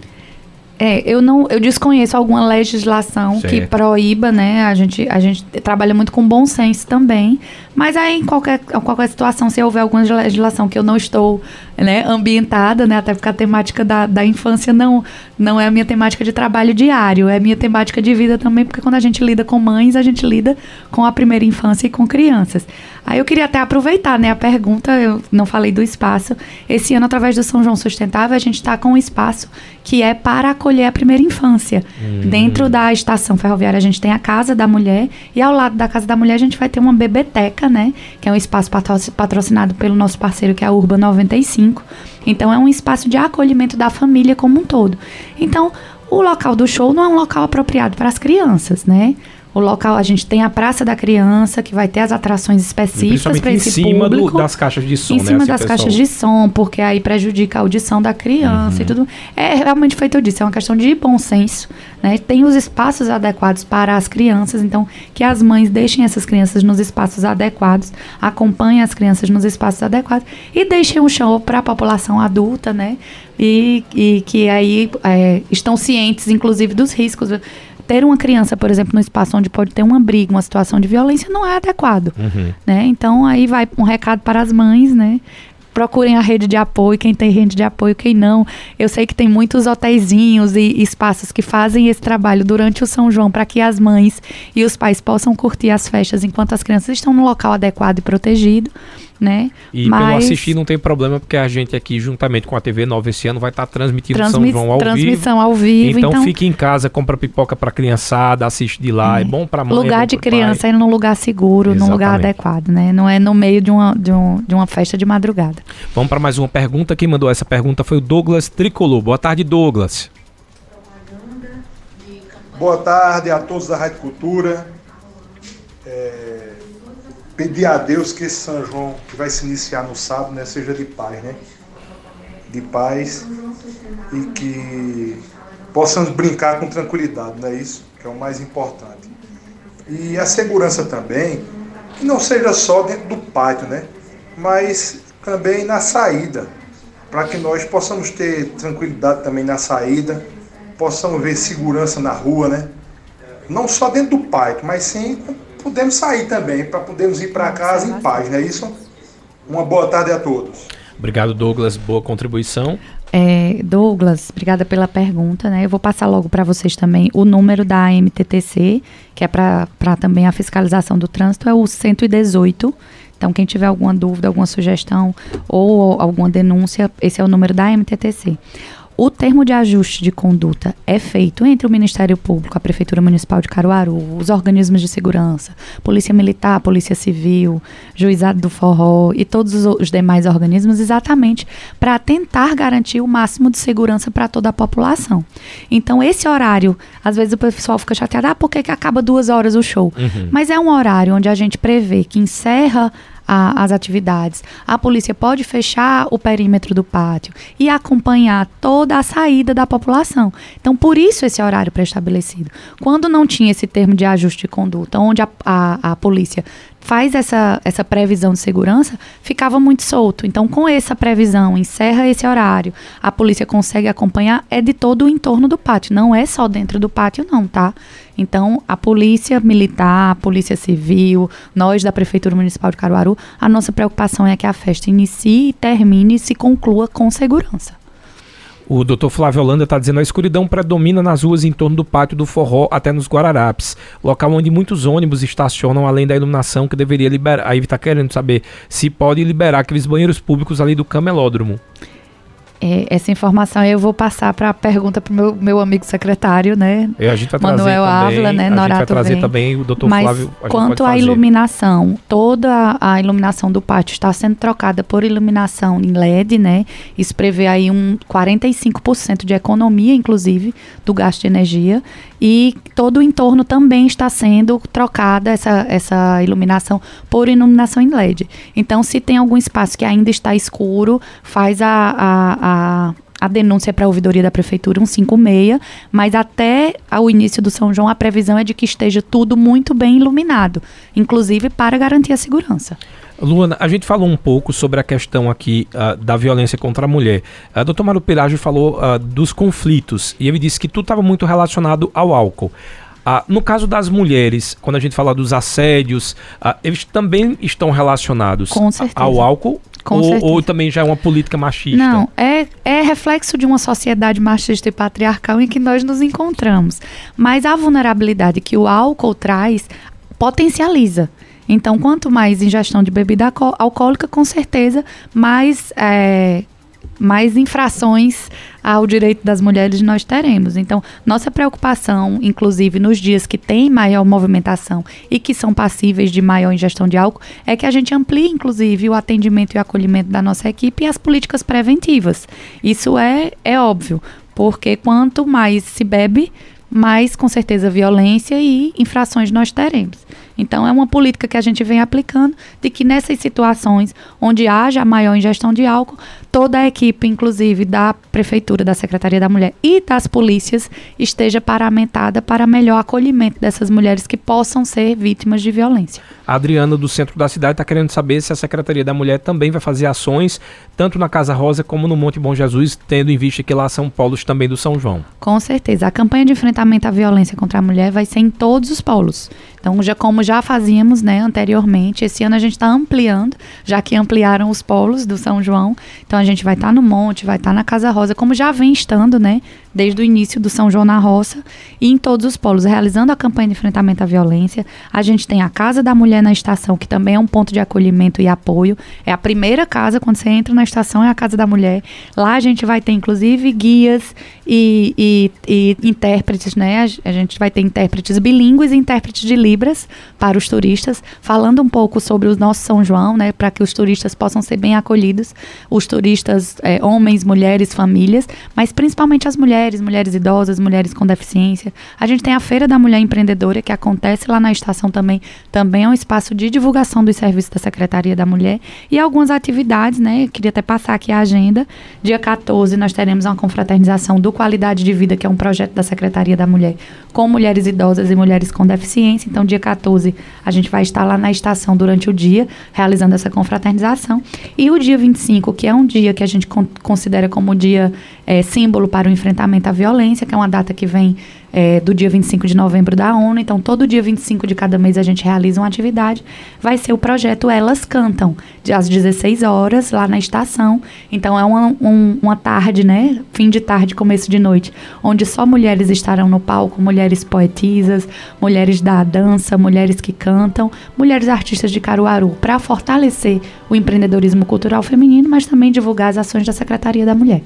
É, eu não, eu desconheço alguma legislação certo. que proíba, né? A gente, a gente trabalha muito com bom senso também, mas aí em qualquer, qualquer situação, se houver alguma legislação que eu não estou né, ambientada, né? Até porque a temática da, da infância não, não é a minha temática de trabalho diário, é a minha temática de vida também, porque quando a gente lida com mães, a gente lida com a primeira infância e com crianças. Aí eu queria até aproveitar, né, a pergunta, eu não falei do espaço. Esse ano, através do São João Sustentável, a gente está com um espaço que é para acolher a primeira infância. Hum. Dentro da estação ferroviária, a gente tem a Casa da Mulher, e ao lado da Casa da Mulher, a gente vai ter uma bebeteca, né, que é um espaço patrocinado pelo nosso parceiro, que é a Urba 95. Então, é um espaço de acolhimento da família como um todo. Então, o local do show não é um local apropriado para as crianças, né? O local, a gente tem a Praça da Criança, que vai ter as atrações específicas para esse em cima público. Do, das caixas de som, Em né? cima Assim, das pessoal- caixas de som, porque aí prejudica a audição da criança Uhum. e tudo. É realmente feito eu disse, é uma questão de bom senso, né? Tem os espaços adequados para as crianças, então que as mães deixem essas crianças nos espaços adequados, acompanhem as crianças nos espaços adequados e deixem um show para a população adulta, né? E, e que aí é, estão cientes, inclusive, dos riscos. Ter uma criança, por exemplo, no espaço onde pode ter uma briga, uma situação de violência, não é adequado Uhum. né? Então aí vai um recado para as mães, né? Procurem a rede de apoio, quem tem rede de apoio, quem não. Eu sei que tem muitos hotéisinhos e espaços que fazem esse trabalho durante o São João para que as mães e os pais possam curtir as festas enquanto as crianças estão no local adequado e protegido, né? E pelo Mas- assistir não tem problema, porque a gente aqui, juntamente com a TV Nova esse ano, vai estar transmitindo Transmi- São João ao vivo. transmissão ao vivo, Então, então, fique em casa, compra pipoca pra criançada, assiste de lá. É, bom pra mãe. é lugar bom de criança pai. é num lugar seguro, num lugar Exatamente. adequado, né? Não é no meio de uma, de, um, de uma festa de madrugada. Vamos para mais uma pergunta. Quem mandou essa pergunta foi o Douglas Tricolor. Boa tarde, Douglas. Boa tarde a todos da Rádio Cultura. É, pedir a Deus que esse São João, que vai se iniciar no sábado, né, seja de paz, né? De paz e que possamos brincar com tranquilidade, não é isso? Que é o mais importante. E a segurança também, que não seja só dentro do pátio, né? Mas também na saída, para que nós possamos ter tranquilidade também na saída, possamos ver segurança na rua, né? Não só dentro do pátio, mas sim podemos sair também, para podermos ir para casa em paz, não é isso? Uma boa tarde a todos. Obrigado, Douglas. Boa contribuição. É, Douglas, obrigada pela pergunta, né? Eu vou passar logo para vocês também o número da MTTC, que é para também a fiscalização do trânsito, é o 118. Então, quem tiver alguma dúvida, alguma sugestão ou alguma denúncia, esse é o número da MTTC. O termo de ajuste de conduta é feito entre o Ministério Público, a Prefeitura Municipal de Caruaru, os organismos de segurança, Polícia Militar, Polícia Civil, Juizado do Forró e todos os, os demais organismos, exatamente para tentar garantir o máximo de segurança para toda a população. Então, esse horário, às vezes o pessoal fica chateado, ah, por que, que acaba duas horas o show? Mas é um horário onde a gente prevê que encerra a- as atividades. A polícia pode fechar o perímetro do pátio e acompanhar toda a saída da população. Então, por isso esse horário pré-estabelecido. Quando não tinha esse termo de ajuste de conduta, onde a, a, a polícia faz essa, essa previsão de segurança, ficava muito solto. Então, com essa previsão, encerra esse horário, a polícia consegue acompanhar, é de todo o entorno do pátio, não é só dentro do pátio, não, tá? Então, a polícia militar, a polícia civil, nós da Prefeitura Municipal de Caruaru, a nossa preocupação é que a festa inicie, termine e se conclua com segurança. O doutor Flávio Holanda está dizendo a escuridão predomina nas ruas em torno do pátio do Forró até nos Guararapes, local onde muitos ônibus estacionam além da iluminação que deveria liberar. Aí está querendo saber se pode liberar aqueles banheiros públicos ali do camelódromo. É, essa informação eu vou passar para a pergunta para o meu, meu amigo secretário, né? E a gente vai Manuel trazer Ávila, né, a gente vai trazer vem. também o doutor Mas Flávio. a quanto à iluminação, toda a iluminação do pátio está sendo trocada por iluminação em LED, né? Isso prevê aí um 45% de economia, inclusive, do gasto de energia. E todo o entorno também está sendo trocada essa, essa iluminação por iluminação em LED. Então, se tem algum espaço que ainda está escuro, faz a, a, a a denúncia para a ouvidoria da prefeitura 156, mas até ao início do São João a previsão é de que esteja tudo muito bem iluminado, inclusive para garantir a segurança. Luana, a gente falou um pouco sobre a questão aqui ah, da violência contra a mulher. A doutor Mário Pelagio falou ah, dos conflitos e ele disse que tudo estava muito relacionado ao álcool. Ah, no caso das mulheres, quando a gente fala dos assédios, ah, eles também estão relacionados Com a- certeza. ao álcool? Ou, ou também já é uma política machista? Não, é, é reflexo de uma sociedade machista e patriarcal em que nós nos encontramos. Mas a vulnerabilidade que o álcool traz potencializa. Então, quanto mais ingestão de bebida alco- alcoólica, com certeza, mais, é, mais infrações ao direito das mulheres nós teremos. Então, nossa preocupação, inclusive nos dias que tem maior movimentação e que são passíveis de maior ingestão de álcool, é que a gente amplie, inclusive, o atendimento e o acolhimento da nossa equipe e as políticas preventivas. Isso é, é óbvio, porque quanto mais se bebe, mais com certeza violência e infrações nós teremos. Então, é uma política que a gente vem aplicando de que nessas situações onde haja maior ingestão de álcool, toda a equipe, inclusive da Prefeitura, da Secretaria da Mulher e das polícias, esteja paramentada para melhor acolhimento dessas mulheres que possam ser vítimas de violência. A Adriana, do centro da cidade, está querendo saber se a Secretaria da Mulher também vai fazer ações, tanto na Casa Rosa como no Monte Bom Jesus, tendo em vista que lá são polos também do São João. Com certeza. A campanha de enfrentamento à violência contra a mulher vai ser em todos os polos. Então, já como já fazíamos né, anteriormente, esse ano a gente está ampliando, já que ampliaram os polos do São João. Então, a gente vai estar tá no Monte, vai estar tá na Casa Rosa, como já vem estando, né? Desde o início do São João na Roça e em todos os polos, realizando a campanha de enfrentamento à violência. A gente tem a Casa da Mulher na estação, que também é um ponto de acolhimento e apoio. É a primeira casa, quando você entra na estação, é a Casa da Mulher. Lá a gente vai ter, inclusive, guias e, e, e intérpretes, né? A, a gente vai ter intérpretes bilíngues e intérpretes de Libras para os turistas, falando um pouco sobre o nosso São João, né? Para que os turistas possam ser bem acolhidos. Os turistas, é, homens, mulheres, famílias, mas principalmente as mulheres, mulheres idosas, mulheres com deficiência. A gente tem a Feira da Mulher Empreendedora, que acontece lá na estação também. Também é um espaço de divulgação dos serviços da Secretaria da Mulher. E algumas atividades, né? Eu queria até passar aqui a agenda. Dia 14, nós teremos uma confraternização do Qualidade de Vida, que é um projeto da Secretaria da Mulher, com mulheres idosas e mulheres com deficiência. Então, dia 14, a gente vai estar lá na estação durante o dia, realizando essa confraternização. E o dia 25, que é um dia que a gente con considera como dia é, símbolo para o enfrentamento à violência, que é uma data que vem é, do dia 25 de novembro da ONU. Então, todo dia 25 de cada mês a gente realiza uma atividade. Vai ser o projeto Elas Cantam, às 16 horas, lá na estação. Então, é uma, um, uma tarde, né? Fim de tarde, começo de noite, onde só mulheres estarão no palco, mulheres poetisas, mulheres da dança, mulheres que cantam, mulheres artistas de Caruaru, para fortalecer o empreendedorismo cultural feminino, mas também divulgar as ações da Secretaria da Mulher.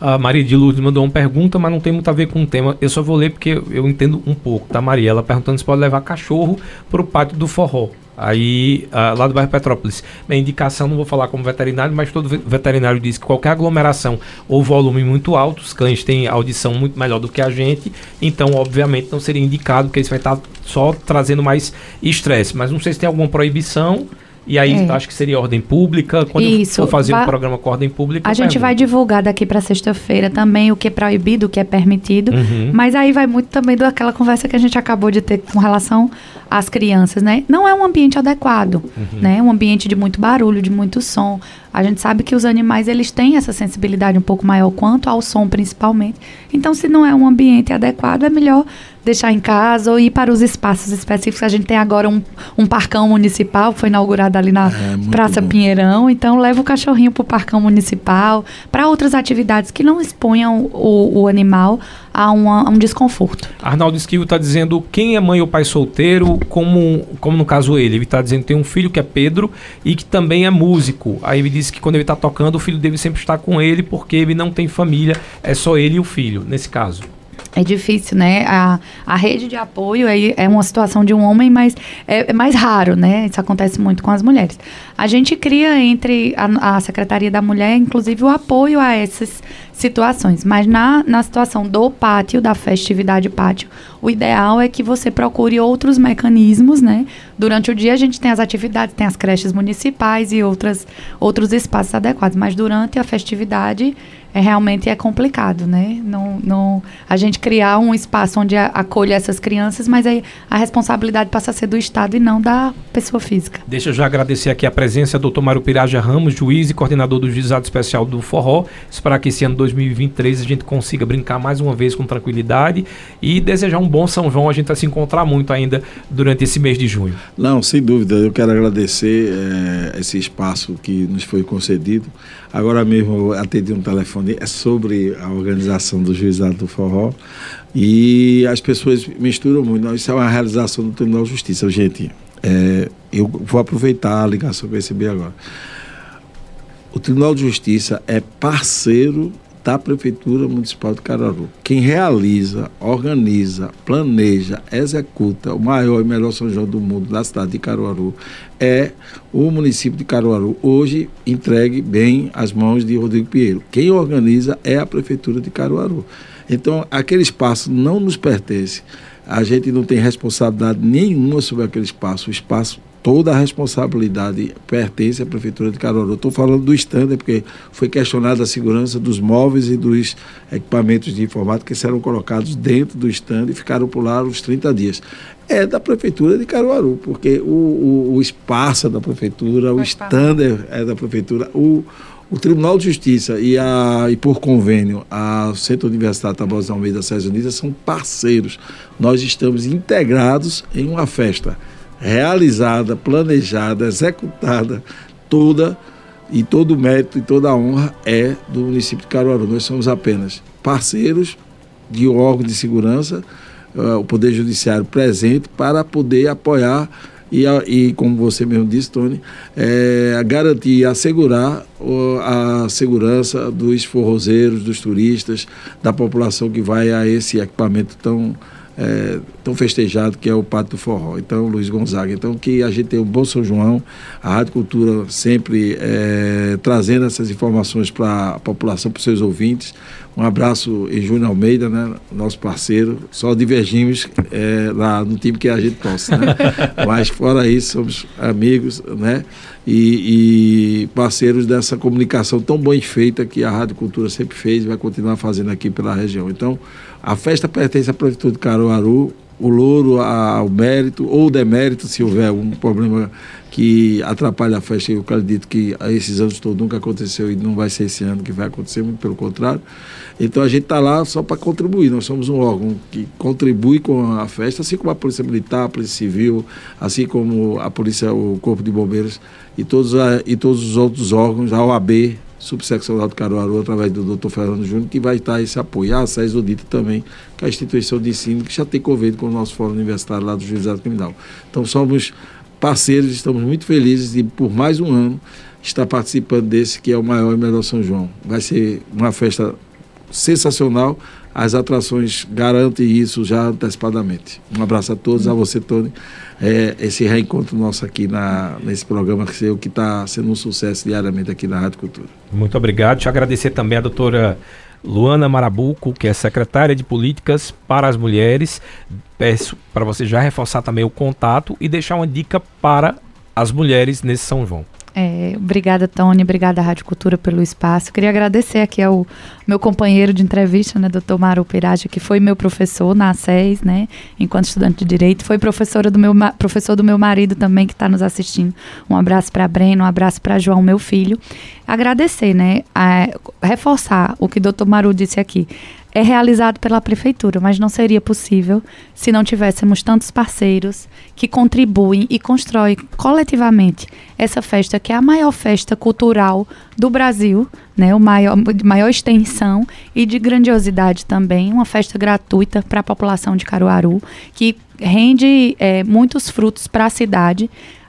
A Maria de Lourdes mandou uma pergunta, mas não tem muito a ver com o tema. Eu só vou ler porque eu entendo um pouco, tá, Maria? Ela perguntando se pode levar cachorro para o pátio do forró. Aí, uh, lá do bairro Petrópolis. Minha indicação, não vou falar como veterinário, mas todo veterinário diz que qualquer aglomeração ou volume muito alto, os cães têm audição muito melhor do que a gente, então, obviamente, não seria indicado, porque isso vai estar só trazendo mais estresse. Mas não sei se tem alguma proibição. E aí, é. acho que seria ordem pública. Quando Isso. for fazer um programa com ordem pública. A gente pergunto. vai divulgar daqui para sexta-feira também o que é proibido, o que é permitido. Uhum. Mas aí vai muito também daquela conversa que a gente acabou de ter com relação às crianças, né? Não é um ambiente adequado, uhum. né? Um ambiente de muito barulho, de muito som. A gente sabe que os animais eles têm essa sensibilidade um pouco maior quanto ao som principalmente. Então, se não é um ambiente adequado, é melhor deixar em casa ou ir para os espaços específicos. A gente tem agora um, um parcão municipal, foi inaugurado ali na é, Praça bom. Pinheirão. Então, leva o cachorrinho para o parcão municipal, para outras atividades que não exponham o, o animal a, uma, a, um desconforto. Arnaldo Esquivo está dizendo quem é mãe ou pai solteiro, como, como no caso ele. Ele está dizendo que tem um filho que é Pedro e que também é músico. Aí ele disse que quando ele está tocando, o filho deve sempre estar com ele porque ele não tem família, é só ele e o filho, nesse caso. É difícil, né? A, a rede de apoio é, é uma situação de um homem, mas é, é, mais raro, né? Isso acontece muito com as mulheres. A gente cria entre a, a Secretaria da Mulher, inclusive, o apoio a essas situações. Mas na, na situação do pátio, da festividade pátio, o ideal é que você procure outros mecanismos, né? Durante o dia a gente tem as atividades, tem as creches municipais e outras, outros espaços adequados. Mas durante a festividade é realmente é complicado, né? Não, não, a gente criar um espaço onde acolha essas crianças, mas aí a responsabilidade passa a ser do Estado e não da pessoa física. Deixa eu já agradecer aqui a presença do Dr. Mário Piraja Ramos, juiz e coordenador do Juizado Especial do Forró. Esperar que esse ano 2023 a gente consiga brincar mais uma vez com tranquilidade e desejar um bom São João. A gente vai se encontrar muito ainda durante esse mês de junho. Não, sem dúvida. Eu quero agradecer é, esse espaço que nos foi concedido. Agora mesmo atendi um telefone, é sobre a organização do juizado do forró. E as pessoas misturam muito. Isso é uma realização do Tribunal de Justiça. Gente, é, eu vou aproveitar a ligação que eu recebi agora. O Tribunal de Justiça é parceiro da Prefeitura Municipal de Caruaru. Quem realiza, organiza, planeja, executa o maior e melhor São João do mundo da cidade de Caruaru é o município de Caruaru. Hoje entregue bem às mãos de Rodrigo Pinheiro. Quem organiza é a Prefeitura de Caruaru. Então, aquele espaço não nos pertence. A gente não tem responsabilidade nenhuma sobre aquele espaço. O espaço toda a responsabilidade pertence à Prefeitura de Caruaru. Estou falando do stand, porque foi questionada a segurança dos móveis e dos equipamentos de informática que serão colocados dentro do stand e ficaram por lá os 30 dias. É da Prefeitura de Caruaru, porque o, o, o espaço é da Prefeitura, o stand é, é da Prefeitura, o, o Tribunal de Justiça e, a, e por convênio, a Centro Universitário Tabosa Almeida César Unidas são parceiros. Nós estamos integrados em uma festa realizada, planejada, executada, toda e todo o mérito e toda a honra é do município de Caruaru. Nós somos apenas parceiros de um órgão de segurança, uh, o Poder Judiciário presente, para poder apoiar e, e como você mesmo disse, Tony, é, garantir e assegurar a segurança dos forrozeiros, dos turistas, da população que vai a esse equipamento tão é, tão festejado que é o Pátio do Forró. Então, Luiz Gonzaga. Então, que a gente tenha um bom São João, a Rádio Cultura sempre é, trazendo essas informações para a população, para os seus ouvintes. Um abraço em Júnior Almeida, né, nosso parceiro. Só divergimos é, lá no time que a gente torce, né? Mas fora isso, somos amigos, né? E, e, parceiros dessa comunicação tão bem feita que a Rádio Cultura sempre fez e vai continuar fazendo aqui pela região. Então, a festa pertence à Prefeitura de Caruaru, o louro ao mérito ou demérito, se houver algum problema que atrapalhe a festa. Eu acredito que esses anos todos nunca aconteceu e não vai ser esse ano que vai acontecer, muito pelo contrário. Então a gente está lá só para contribuir. Nós somos um órgão que contribui com a festa, assim como a Polícia Militar, a Polícia Civil, assim como a Polícia, o Corpo de Bombeiros e todos, a, e todos os outros órgãos, a OAB, subseccional do Caruaru, através do Dr. Fernando Júnior, que vai estar esse apoio. A SES Odita também, que é a instituição de ensino, que já tem convênio com o nosso fórum universitário lá do Juizado Criminal. Então somos parceiros, estamos muito felizes de, por mais um ano, estar participando desse, que é o maior e melhor São João. Vai ser uma festa sensacional. As atrações garantem isso já antecipadamente. Um abraço a todos, a você, Tony é, esse reencontro nosso aqui na, nesse programa que está sendo um sucesso diariamente aqui na Rádio Cultura. Muito obrigado. Te agradecer também a doutora Luana Marabuco, que é secretária de Políticas para as Mulheres. Peço para você já reforçar também o contato e deixar uma dica para as mulheres nesse São João. É, obrigada, Tony. Obrigada, Rádio Cultura, pelo espaço. Queria agradecer aqui ao meu companheiro de entrevista, né, doutor Maru Piraja, que foi meu professor na SES, né, enquanto estudante de Direito. Foi professora do meu, professor do meu marido também, que está nos assistindo. Um abraço para Breno, um abraço para João, meu filho. Agradecer, né, a, reforçar o que o doutor Maru disse aqui é realizado pela prefeitura, mas não seria possível se não tivéssemos tantos parceiros que contribuem e constroem coletivamente essa festa, que é a maior festa cultural do Brasil, né, o maior, de maior extensão e de grandiosidade também, uma festa gratuita para a população de Caruaru, que rende é, muitos frutos para a cidade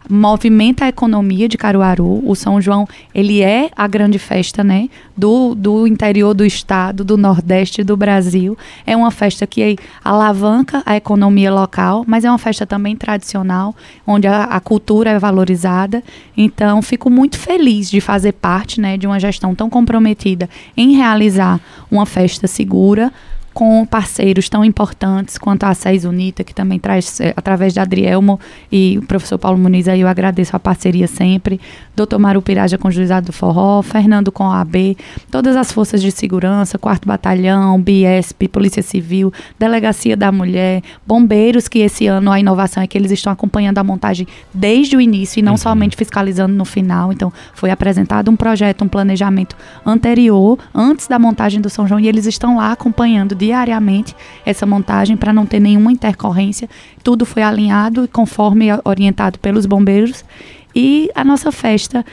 movimenta a economia de Caruaru. O São João, ele é a grande festa, né, do, do interior do estado, do nordeste do Brasil. É uma festa que alavanca a economia local, mas é uma festa também tradicional, onde a, a cultura é valorizada. Então, fico muito feliz de fazer parte, né, de uma gestão tão comprometida em realizar uma festa segura, com parceiros tão importantes quanto a SES Unita, que também traz, é, através de Adrielmo e o professor Paulo Muniz, aí eu agradeço a parceria sempre, doutor Maru Piraja com o Juizado do Forró, Fernando com a AB, todas as forças de segurança, 4 Batalhão, Biesp, Polícia Civil, Delegacia da Mulher, bombeiros, que esse ano a inovação é que eles estão acompanhando a montagem desde o início e não uhum. somente fiscalizando no final. Então, foi apresentado um projeto, um planejamento anterior, antes da montagem do São João, e eles estão lá acompanhando diariamente essa montagem para não ter nenhuma intercorrência. Tudo foi alinhado conforme orientado pelos bombeiros. E a nossa festa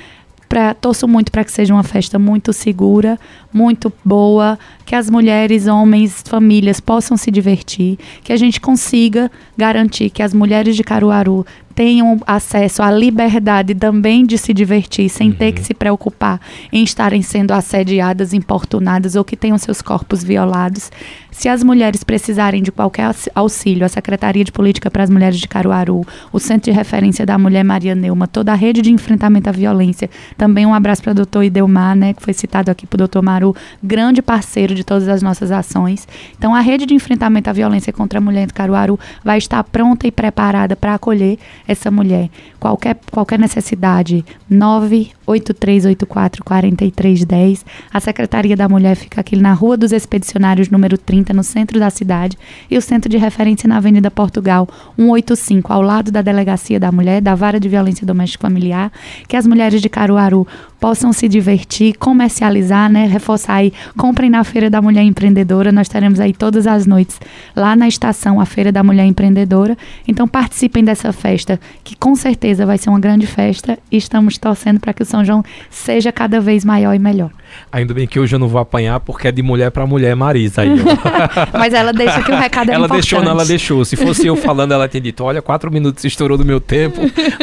Pra, torço muito para que seja uma festa muito segura, muito boa, que as mulheres, homens, famílias possam se divertir, que a gente consiga garantir que as mulheres de Caruaru tenham acesso à liberdade também de se divertir, sem uhum. ter que se preocupar em estarem sendo assediadas, importunadas ou que tenham seus corpos violados. Se as mulheres precisarem de qualquer auxílio, a Secretaria de Política para as Mulheres de Caruaru, o Centro de Referência da Mulher Maria Neuma, toda a rede de enfrentamento à violência, também um abraço para o doutor Idelmar, né, que foi citado aqui para o doutor Maru, grande parceiro de todas as nossas ações. Então, a rede de enfrentamento à violência contra a mulher de Caruaru vai estar pronta e preparada para acolher essa mulher. Qualquer, qualquer necessidade, 98384 4310. A Secretaria da Mulher fica aqui na Rua dos Expedicionários, número 30, no centro da cidade. E o centro de referência na Avenida Portugal, 185, ao lado da Delegacia da Mulher, da Vara de Violência Doméstica Familiar. Que as mulheres de Caruaru possam se divertir, comercializar, né? Reforçar aí, comprem na Feira da Mulher Empreendedora. Nós teremos aí todas as noites lá na estação a Feira da Mulher Empreendedora. Então participem dessa festa, que com certeza vai ser uma grande festa e estamos torcendo para que o São João seja cada vez maior e melhor. Ainda bem que hoje eu não vou apanhar porque é de mulher para mulher, Marisa. Aí, Mas ela deixa que o recado é ela importante. deixou, não, ela deixou. Se fosse eu falando, ela teria dito: olha, quatro minutos estourou do meu tempo,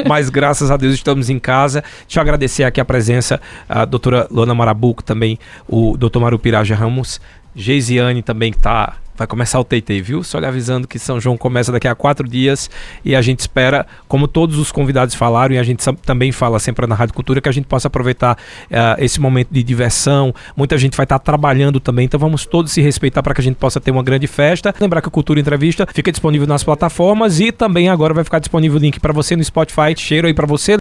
mas graças a Deus estamos em casa. Deixa eu agradecer aqui a presença a doutora Lona Marabuco, também o doutor Marupiraja Ramos, Geisiane também que está vai começar o TT, viu? Só lhe avisando que São João começa daqui a quatro dias e a gente espera, como todos os convidados falaram, e a gente também fala sempre na Rádio Cultura, que a gente possa aproveitar uh, esse momento de diversão. Muita gente vai estar trabalhando também, então vamos todos se respeitar para que a gente possa ter uma grande festa. Lembrar que a Cultura Entrevista fica disponível nas plataformas e também agora vai ficar disponível o link para você no Spotify. Cheiro aí para você.